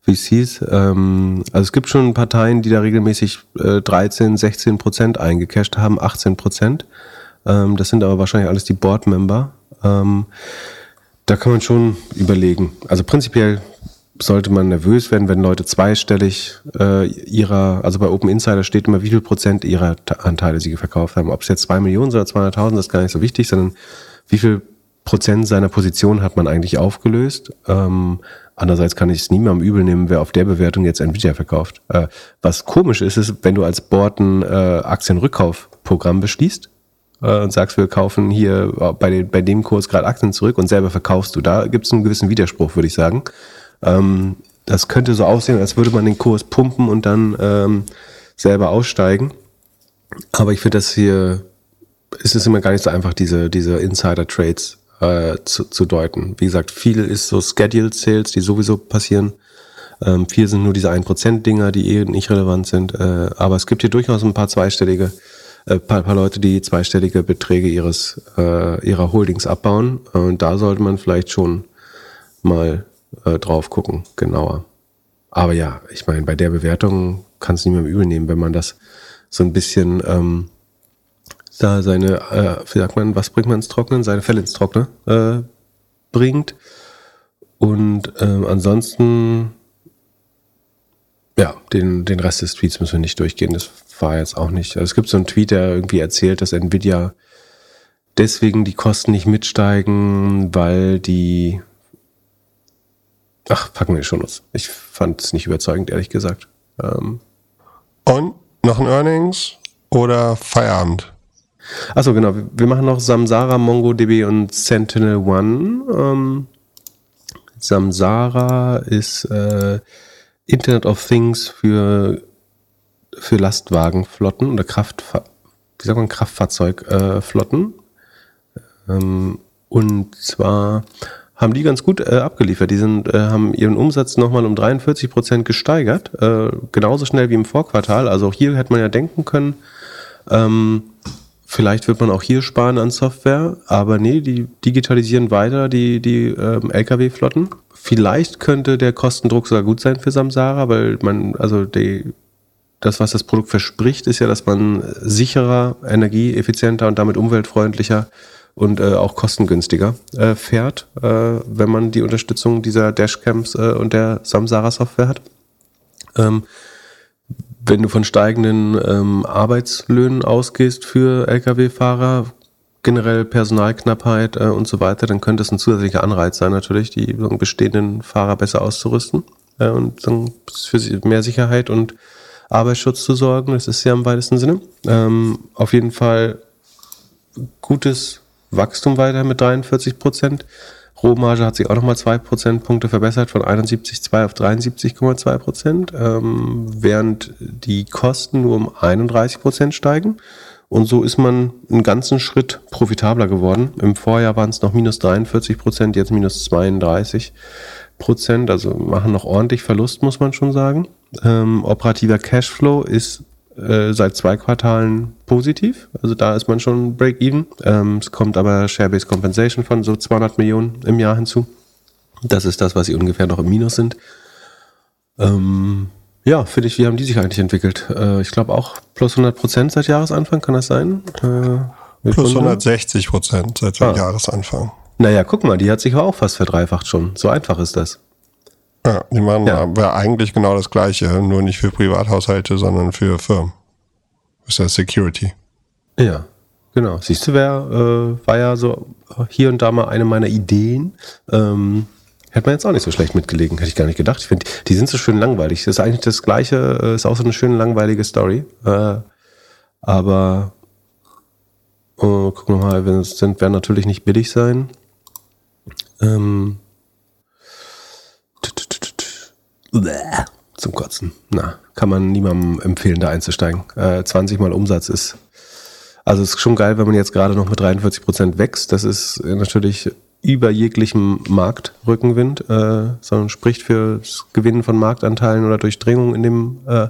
VCs. Ähm, also es gibt schon Parteien, die da regelmäßig äh, 13, 16 Prozent eingecasht haben, 18 Prozent. Ähm, das sind aber wahrscheinlich alles die Board-Member. Ähm, da kann man schon überlegen. Also prinzipiell sollte man nervös werden, wenn Leute zweistellig äh, ihrer, also bei Open Insider steht immer, wie viel Prozent ihrer Anteile sie verkauft haben. Ob es jetzt zwei Millionen oder 200.000, das ist gar nicht so wichtig, sondern wie viel Prozent seiner Position hat man eigentlich aufgelöst. Ähm, andererseits kann ich es niemandem übel nehmen, wer auf der Bewertung jetzt Nvidia verkauft. Äh, was komisch ist, ist, wenn du als Board ein äh, Aktienrückkaufprogramm beschließt, äh, und sagst, wir kaufen hier äh, bei, den, bei dem Kurs gerade Aktien zurück und selber verkaufst du. Da gibt es einen gewissen Widerspruch, würde ich sagen. Ähm, das könnte so aussehen, als würde man den Kurs pumpen und dann ähm, selber aussteigen. Aber ich finde das hier, ist es immer gar nicht so einfach, diese, diese Insider-Trades äh, zu, zu deuten. Wie gesagt, viel ist so Scheduled Sales, die sowieso passieren. Ähm, viel sind nur diese 1%-Dinger, die eh nicht relevant sind. Äh, aber es gibt hier durchaus ein paar zweistellige äh, paar, paar Leute, die zweistellige Beträge ihres äh, ihrer Holdings abbauen. Und da sollte man vielleicht schon mal äh, drauf gucken, genauer. Aber ja, ich meine, bei der Bewertung kann es niemandem übel nehmen, wenn man das so ein bisschen ähm, da seine, äh, wie sagt man, was bringt man ins Trocknen? Seine Fälle ins Trocknen äh, bringt. Und ähm, ansonsten, ja, den, den Rest des Tweets müssen wir nicht durchgehen. Das war jetzt auch nicht. Also es gibt so einen Tweet, der irgendwie erzählt, dass Nvidia deswegen die Kosten nicht mitsteigen, weil die. Ach, packen wir schon aus. Ich fand es nicht überzeugend, ehrlich gesagt. Ähm Und noch ein Earnings oder Feierabend? Achso, genau. Wir machen noch Samsara, MongoDB und Sentinel One. Ähm, Samsara ist äh, Internet of Things für für Lastwagenflotten oder Kraft, wie sagt man, Kraftfahrzeugflotten. Ähm, und zwar haben die ganz gut äh, abgeliefert. Die sind, äh, haben ihren Umsatz nochmal um 43 Prozent gesteigert, äh, genauso schnell wie im Vorquartal. Also auch hier hätte man ja denken können, ähm, vielleicht wird man auch hier sparen an Software, aber nee, die digitalisieren weiter die, die ähm, Lkw-Flotten. Vielleicht könnte der Kostendruck sogar gut sein für Samsara, weil man, also die das, was das Produkt verspricht, ist ja, dass man sicherer, energieeffizienter und damit umweltfreundlicher und äh, auch kostengünstiger äh, fährt, äh, wenn man die Unterstützung dieser Dashcams äh, und der Samsara-Software hat. Ähm, wenn du von steigenden ähm, Arbeitslöhnen ausgehst für Lkw-Fahrer, generell Personalknappheit äh, und so weiter, dann könnte es ein zusätzlicher Anreiz sein, natürlich die bestehenden Fahrer besser auszurüsten äh, und dann für mehr Sicherheit und Arbeitsschutz zu sorgen. Das ist ja im weitesten Sinne. Ähm, auf jeden Fall gutes Wachstum weiter mit 43 Prozent. Rohmarge hat sich auch nochmal zwei Prozentpunkte verbessert von 71,2 auf 73,2 Prozent, ähm, während die Kosten nur um 31 Prozent steigen. Und so ist man einen ganzen Schritt profitabler geworden. Im Vorjahr waren es noch minus 43 Prozent, jetzt minus 32 Prozent. Also machen noch ordentlich Verlust, muss man schon sagen. Ähm, operativer Cashflow ist äh, seit zwei Quartalen positiv. Also da ist man schon Break-Even. Ähm, es kommt aber Share-Based Compensation von so 200 Millionen im Jahr hinzu. Das ist das, was sie ungefähr noch im Minus sind. Ähm, ja, finde ich, wie haben die sich eigentlich entwickelt? Äh, ich glaube auch plus 100 Prozent seit Jahresanfang, kann das sein? Äh, plus 160 Prozent seit ah. Jahresanfang. Naja, guck mal, die hat sich auch fast verdreifacht schon. So einfach ist das. Ja, die machen ja. aber eigentlich genau das Gleiche, nur nicht für Privathaushalte, sondern für Firmen. Das ist ja Security. Ja, genau. Siehst du, wer äh, war ja so hier und da mal eine meiner Ideen. Ähm, hätte man jetzt auch nicht so schlecht mitgelegen, hätte ich gar nicht gedacht. Ich finde, die sind so schön langweilig. Das ist eigentlich das Gleiche, äh, ist auch so eine schöne langweilige Story. Äh, aber äh, gucken wir mal, wenn es sind, werden natürlich nicht billig sein. Ähm, zum Kotzen. Na, kann man niemandem empfehlen, da einzusteigen. Äh, 20 mal Umsatz ist. Also ist schon geil, wenn man jetzt gerade noch mit 43 Prozent wächst. Das ist natürlich über jeglichem Marktrückenwind, äh, sondern spricht für das Gewinnen von Marktanteilen oder Durchdringung in dem äh,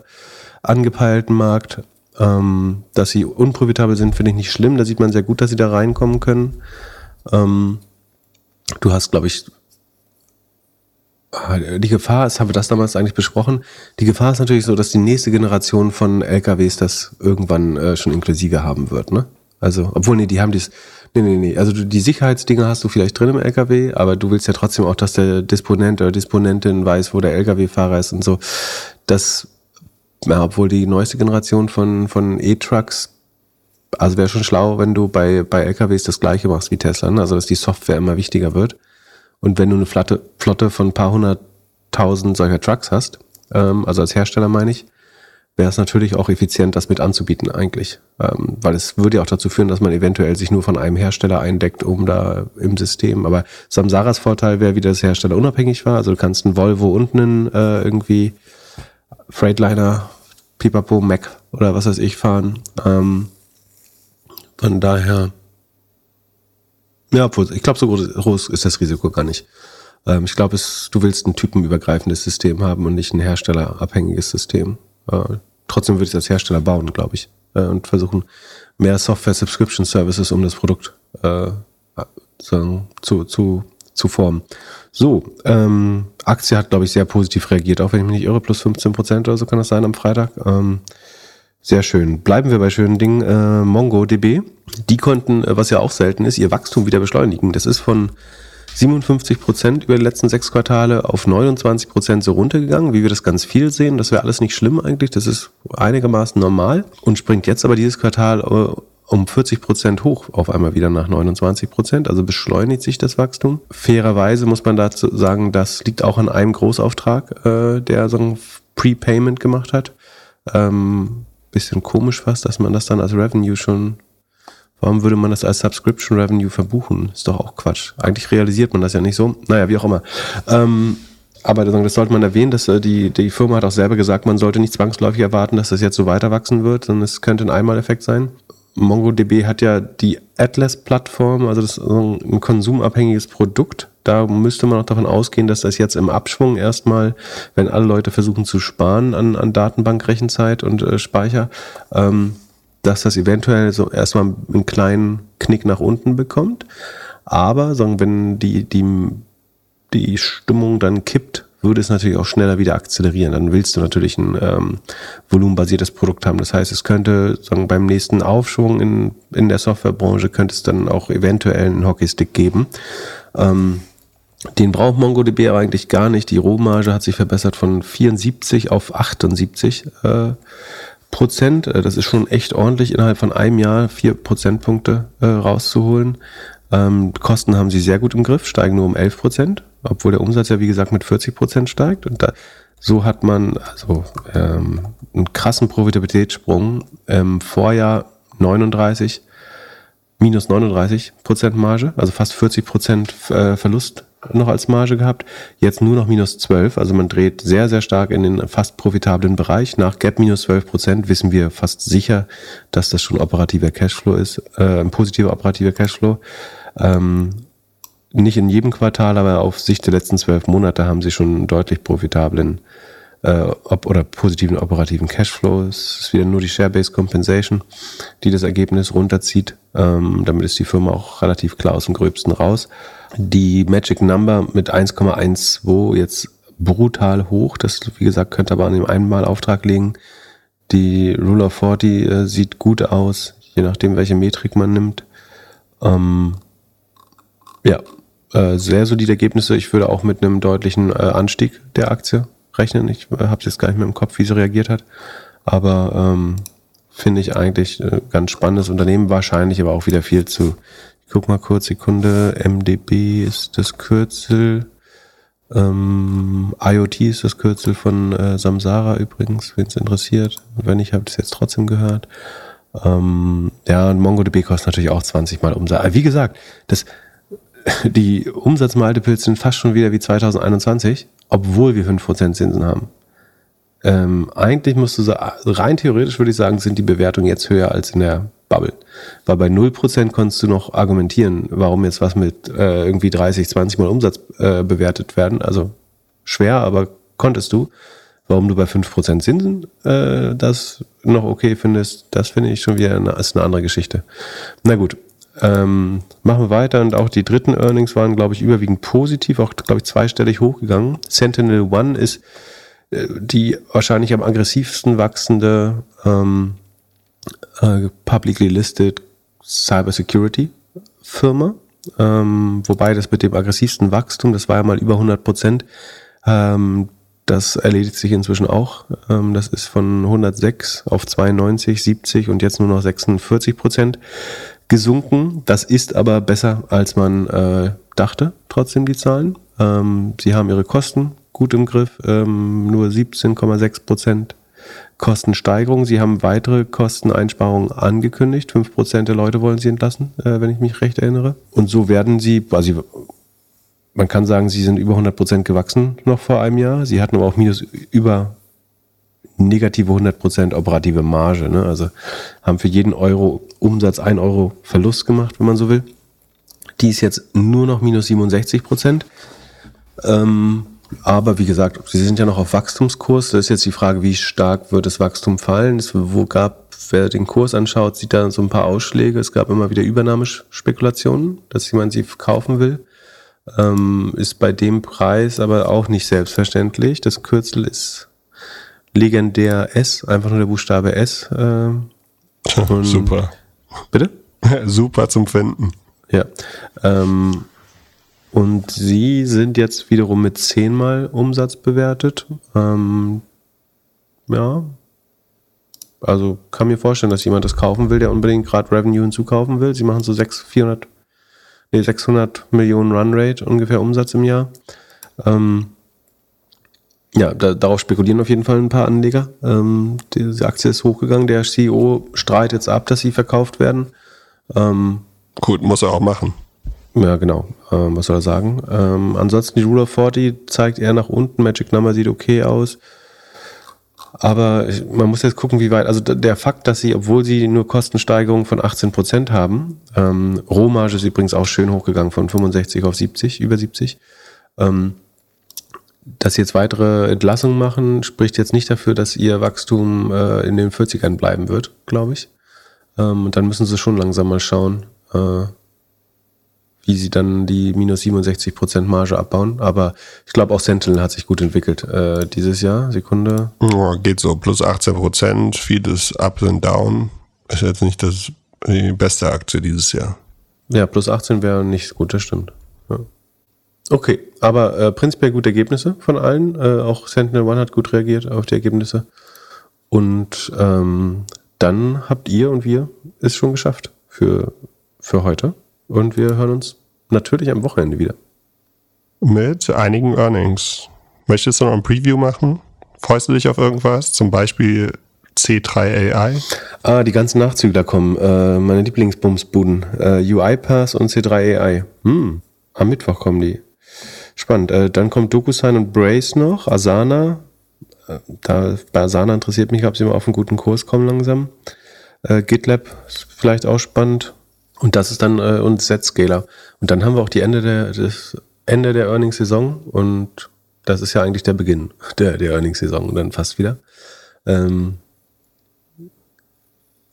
angepeilten Markt. Ähm, dass sie unprofitabel sind, finde ich nicht schlimm. Da sieht man sehr gut, dass sie da reinkommen können. Ähm, du hast, glaube ich, die Gefahr ist, haben wir das damals eigentlich besprochen, die Gefahr ist natürlich so, dass die nächste Generation von LKWs das irgendwann äh, schon inklusive haben wird, ne? Also, obwohl, nee, die haben dies, nee, nee, nee, also die Sicherheitsdinge hast du vielleicht drin im LKW, aber du willst ja trotzdem auch, dass der Disponent oder Disponentin weiß, wo der LKW-Fahrer ist und so. Das, ja, obwohl die neueste Generation von, von E-Trucks, also wäre schon schlau, wenn du bei, bei LKWs das gleiche machst wie Tesla, ne? also dass die Software immer wichtiger wird. Und wenn du eine Flotte, Flotte von ein paar hunderttausend solcher Trucks hast, ähm, also als Hersteller meine ich, wäre es natürlich auch effizient, das mit anzubieten eigentlich. Ähm, weil es würde ja auch dazu führen, dass man eventuell sich nur von einem Hersteller eindeckt, um da im System. Aber Samsaras Vorteil wäre wieder, dass Hersteller unabhängig war. Also du kannst einen Volvo und einen äh, irgendwie Freightliner, Pipapo, Mac oder was weiß ich fahren. Ähm, von daher ja, ich glaube, so groß ist das Risiko gar nicht. Ähm, ich glaube, du willst ein typenübergreifendes System haben und nicht ein herstellerabhängiges System. Äh, trotzdem würde ich das Hersteller bauen, glaube ich, äh, und versuchen, mehr Software-Subscription-Services um das Produkt äh, zu, zu, zu, formen. So, ähm, Aktie hat, glaube ich, sehr positiv reagiert, auch wenn ich mich nicht irre, plus 15 Prozent oder so kann das sein am Freitag. Ähm, sehr schön. Bleiben wir bei schönen Dingen. Äh, MongoDB, die konnten, äh, was ja auch selten ist, ihr Wachstum wieder beschleunigen. Das ist von 57 Prozent über die letzten sechs Quartale auf 29 Prozent so runtergegangen, wie wir das ganz viel sehen. Das wäre alles nicht schlimm eigentlich. Das ist einigermaßen normal und springt jetzt aber dieses Quartal äh, um 40 Prozent hoch auf einmal wieder nach 29 Prozent. Also beschleunigt sich das Wachstum. Fairerweise muss man dazu sagen, das liegt auch an einem Großauftrag, äh, der so ein Prepayment gemacht hat. Ähm, bisschen komisch fast, dass man das dann als Revenue schon. Warum würde man das als Subscription Revenue verbuchen? Ist doch auch Quatsch. Eigentlich realisiert man das ja nicht so. Naja, wie auch immer. Ähm, aber das sollte man erwähnen, dass äh, die, die Firma hat auch selber gesagt, man sollte nicht zwangsläufig erwarten, dass das jetzt so weiter wachsen wird, sondern es könnte ein Einmaleffekt sein. MongoDB hat ja die Atlas-Plattform, also das ist ein konsumabhängiges Produkt. Da müsste man auch davon ausgehen, dass das jetzt im Abschwung erstmal, wenn alle Leute versuchen zu sparen an, an Datenbankrechenzeit und äh, Speicher, ähm, dass das eventuell so erstmal einen kleinen Knick nach unten bekommt. Aber sagen, wenn die, die, die Stimmung dann kippt würde es natürlich auch schneller wieder akzelerieren. Dann willst du natürlich ein ähm, volumenbasiertes Produkt haben. Das heißt, es könnte sagen, beim nächsten Aufschwung in, in der Softwarebranche könnte es dann auch eventuell einen Hockeystick geben. Ähm, den braucht MongoDB aber eigentlich gar nicht. Die Rohmarge hat sich verbessert von 74 auf 78 äh, Prozent. Äh, das ist schon echt ordentlich, innerhalb von einem Jahr vier Prozentpunkte äh, rauszuholen. Ähm, Kosten haben sie sehr gut im Griff, steigen nur um 11 Prozent obwohl der Umsatz ja wie gesagt mit 40 Prozent steigt. Und da, so hat man also ähm, einen krassen Profitabilitätssprung. Im Vorjahr 39 minus 39 Prozent Marge, also fast 40 Prozent äh, Verlust noch als Marge gehabt. Jetzt nur noch minus 12, also man dreht sehr, sehr stark in den fast profitablen Bereich. Nach Gap minus 12 Prozent wissen wir fast sicher, dass das schon operativer Cashflow ist, äh, ein positiver operativer Cashflow. Ähm, nicht in jedem Quartal, aber auf Sicht der letzten zwölf Monate haben sie schon deutlich profitablen äh, oder positiven operativen Cashflow. Es ist wieder nur die Share-Based Compensation, die das Ergebnis runterzieht. Ähm, damit ist die Firma auch relativ klar aus dem Gröbsten raus. Die Magic Number mit 1,12 jetzt brutal hoch. Das, wie gesagt, könnte aber an dem Einmalauftrag liegen. Die Rule of 40 äh, sieht gut aus, je nachdem, welche Metrik man nimmt. Ähm, ja, äh, sehr solide Ergebnisse. Ich würde auch mit einem deutlichen äh, Anstieg der Aktie rechnen. Ich äh, habe jetzt gar nicht mehr im Kopf, wie sie reagiert hat. Aber ähm, finde ich eigentlich äh, ganz spannendes Unternehmen. Wahrscheinlich aber auch wieder viel zu. Ich guck mal kurz, Sekunde. MDB ist das Kürzel. Ähm, IoT ist das Kürzel von äh, Samsara übrigens, wenn es interessiert. Wenn nicht, habe ich es jetzt trotzdem gehört. Ähm, ja, und MongoDB kostet natürlich auch 20 Mal Umsatz. Wie gesagt, das, die Umsatzmultiples sind fast schon wieder wie 2021 obwohl wir 5% Zinsen haben. Ähm, eigentlich musst du sagen, rein theoretisch würde ich sagen, sind die Bewertungen jetzt höher als in der Bubble. Weil bei 0% konntest du noch argumentieren, warum jetzt was mit äh, irgendwie 30, 20 Mal Umsatz äh, bewertet werden. Also schwer, aber konntest du. Warum du bei 5% Zinsen äh, das noch okay findest, das finde ich schon wieder eine, ist eine andere Geschichte. Na gut, ähm, machen wir weiter und auch die dritten Earnings waren, glaube ich, überwiegend positiv, auch, glaube ich, zweistellig hochgegangen. Sentinel One ist äh, die wahrscheinlich am aggressivsten wachsende ähm, äh, publicly listed Cybersecurity Firma. Ähm, wobei das mit dem aggressivsten Wachstum, das war ja mal über 100 Prozent, ähm, das erledigt sich inzwischen auch. Ähm, das ist von 106 auf 92, 70 und jetzt nur noch 46 Prozent gesunken. Das ist aber besser, als man äh, dachte, trotzdem die Zahlen. Ähm, sie haben ihre Kosten gut im Griff, ähm, nur 17,6 Prozent Kostensteigerung. Sie haben weitere Kosteneinsparungen angekündigt. 5 Prozent der Leute wollen sie entlassen, äh, wenn ich mich recht erinnere. Und so werden sie, also man kann sagen, sie sind über 100 Prozent gewachsen noch vor einem Jahr. Sie hatten aber auch minus über negative 100% operative Marge. Ne? Also haben für jeden Euro Umsatz 1 Euro Verlust gemacht, wenn man so will. Die ist jetzt nur noch minus 67 Ähm, aber wie gesagt, sie sind ja noch auf Wachstumskurs. Das ist jetzt die Frage, wie stark wird das Wachstum fallen. Es, wo gab, wer den Kurs anschaut, sieht da so ein paar Ausschläge. Es gab immer wieder Übernahmespekulationen, dass jemand sie kaufen will. Ähm, ist bei dem Preis aber auch nicht selbstverständlich. Das Kürzel ist legendär S, einfach nur der Buchstabe S. Äh, Super. Bitte? Super zum Finden. Ja. Ähm, und sie sind jetzt wiederum mit zehnmal Umsatz bewertet. Ähm, ja. Also kann mir vorstellen, dass jemand das kaufen will, der unbedingt gerade Revenue hinzukaufen will. Sie machen so 600, 400, nee, 600 Millionen Runrate ungefähr Umsatz im Jahr. Ähm, ja, da, darauf spekulieren auf jeden Fall ein paar Anleger. Ähm, diese Aktie ist hochgegangen. Der CEO streitet jetzt ab, dass sie verkauft werden. Ähm, Gut, muss er auch machen. Ja, genau. Ähm, was soll er sagen? Ähm, ansonsten die Rule of 40 zeigt eher nach unten. Magic Number sieht okay aus. Aber man muss jetzt gucken, wie weit, also der Fakt, dass sie, obwohl sie nur Kostensteigerungen von 18 Prozent haben, ähm, Rohmarge ist übrigens auch schön hochgegangen von 65 auf 70, über 70, ähm, dass sie jetzt weitere Entlassungen machen, spricht jetzt nicht dafür, dass ihr Wachstum äh, in den 40ern bleiben wird, glaube ich. Ähm, und dann müssen sie schon langsam mal schauen, äh, wie sie dann die minus 67% Marge abbauen. Aber ich glaube auch Sentinel hat sich gut entwickelt äh, dieses Jahr. Sekunde. Ja, geht so, plus 18%, vieles Up and Down. Ist jetzt nicht das, die beste Aktie dieses Jahr. Ja, plus 18 wäre nicht gut, das stimmt. Ja. Okay, aber äh, prinzipiell gute Ergebnisse von allen. Äh, auch Sentinel One hat gut reagiert auf die Ergebnisse. Und ähm, dann habt ihr und wir es schon geschafft für, für heute. Und wir hören uns natürlich am Wochenende wieder. Mit einigen Earnings. Möchtest du noch ein Preview machen? Freust du dich auf irgendwas? Zum Beispiel C3 AI? Ah, die ganzen Nachzügler kommen. Äh, meine Lieblingsbumsbuden. Äh, UiPath und C3 AI. Hm, am Mittwoch kommen die. Spannend. Äh, dann kommt DocuSign und Brace noch. Asana. Äh, da, bei Asana interessiert mich, ob sie mal auf einen guten Kurs kommen langsam. Äh, GitLab ist vielleicht auch spannend. Und das ist dann äh, und Zscaler. Und dann haben wir auch die Ende der, das Ende der Earnings-Saison und das ist ja eigentlich der Beginn der, der Earnings-Saison dann fast wieder. Ähm,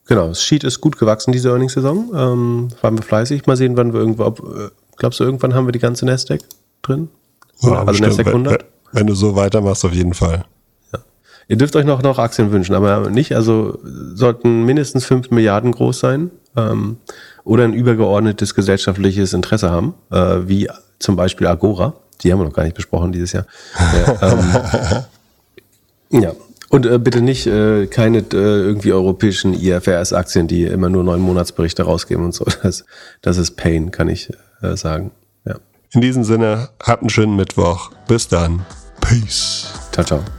genau, das Sheet ist gut gewachsen diese Earnings-Saison. Ähm, waren wir fleißig. Mal sehen, wann wir irgendwo, ob, äh, glaubst du, irgendwann haben wir die ganze Nasdaq drin? Ja, also bestimmt. Nasdaq 100? Wenn, wenn du so weitermachst, auf jeden Fall. Ihr dürft euch noch, noch Aktien wünschen, aber nicht, also sollten mindestens 5 Milliarden groß sein ähm, oder ein übergeordnetes gesellschaftliches Interesse haben, äh, wie zum Beispiel Agora. Die haben wir noch gar nicht besprochen dieses Jahr. Ja, ähm, ja. Und äh, bitte nicht äh, keine äh, irgendwie europäischen IFRS-Aktien, die immer nur neun Monatsberichte rausgeben und so. Das, das ist Pain, kann ich äh, sagen. Ja. In diesem Sinne, habt einen schönen Mittwoch. Bis dann. Peace. Ciao, ciao.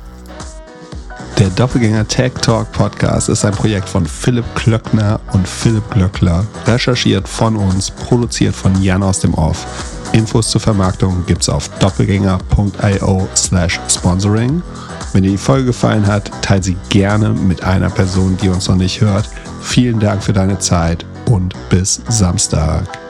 Der Doppelgänger Tech Talk Podcast ist ein Projekt von Philipp Klöckner und Philipp Glöckler. Recherchiert von uns, produziert von Jan aus dem Off. Infos zur Vermarktung gibt's auf doppelgänger.io slash sponsoring. Wenn dir die Folge gefallen hat, teile sie gerne mit einer Person, die uns noch nicht hört. Vielen Dank für deine Zeit und bis Samstag.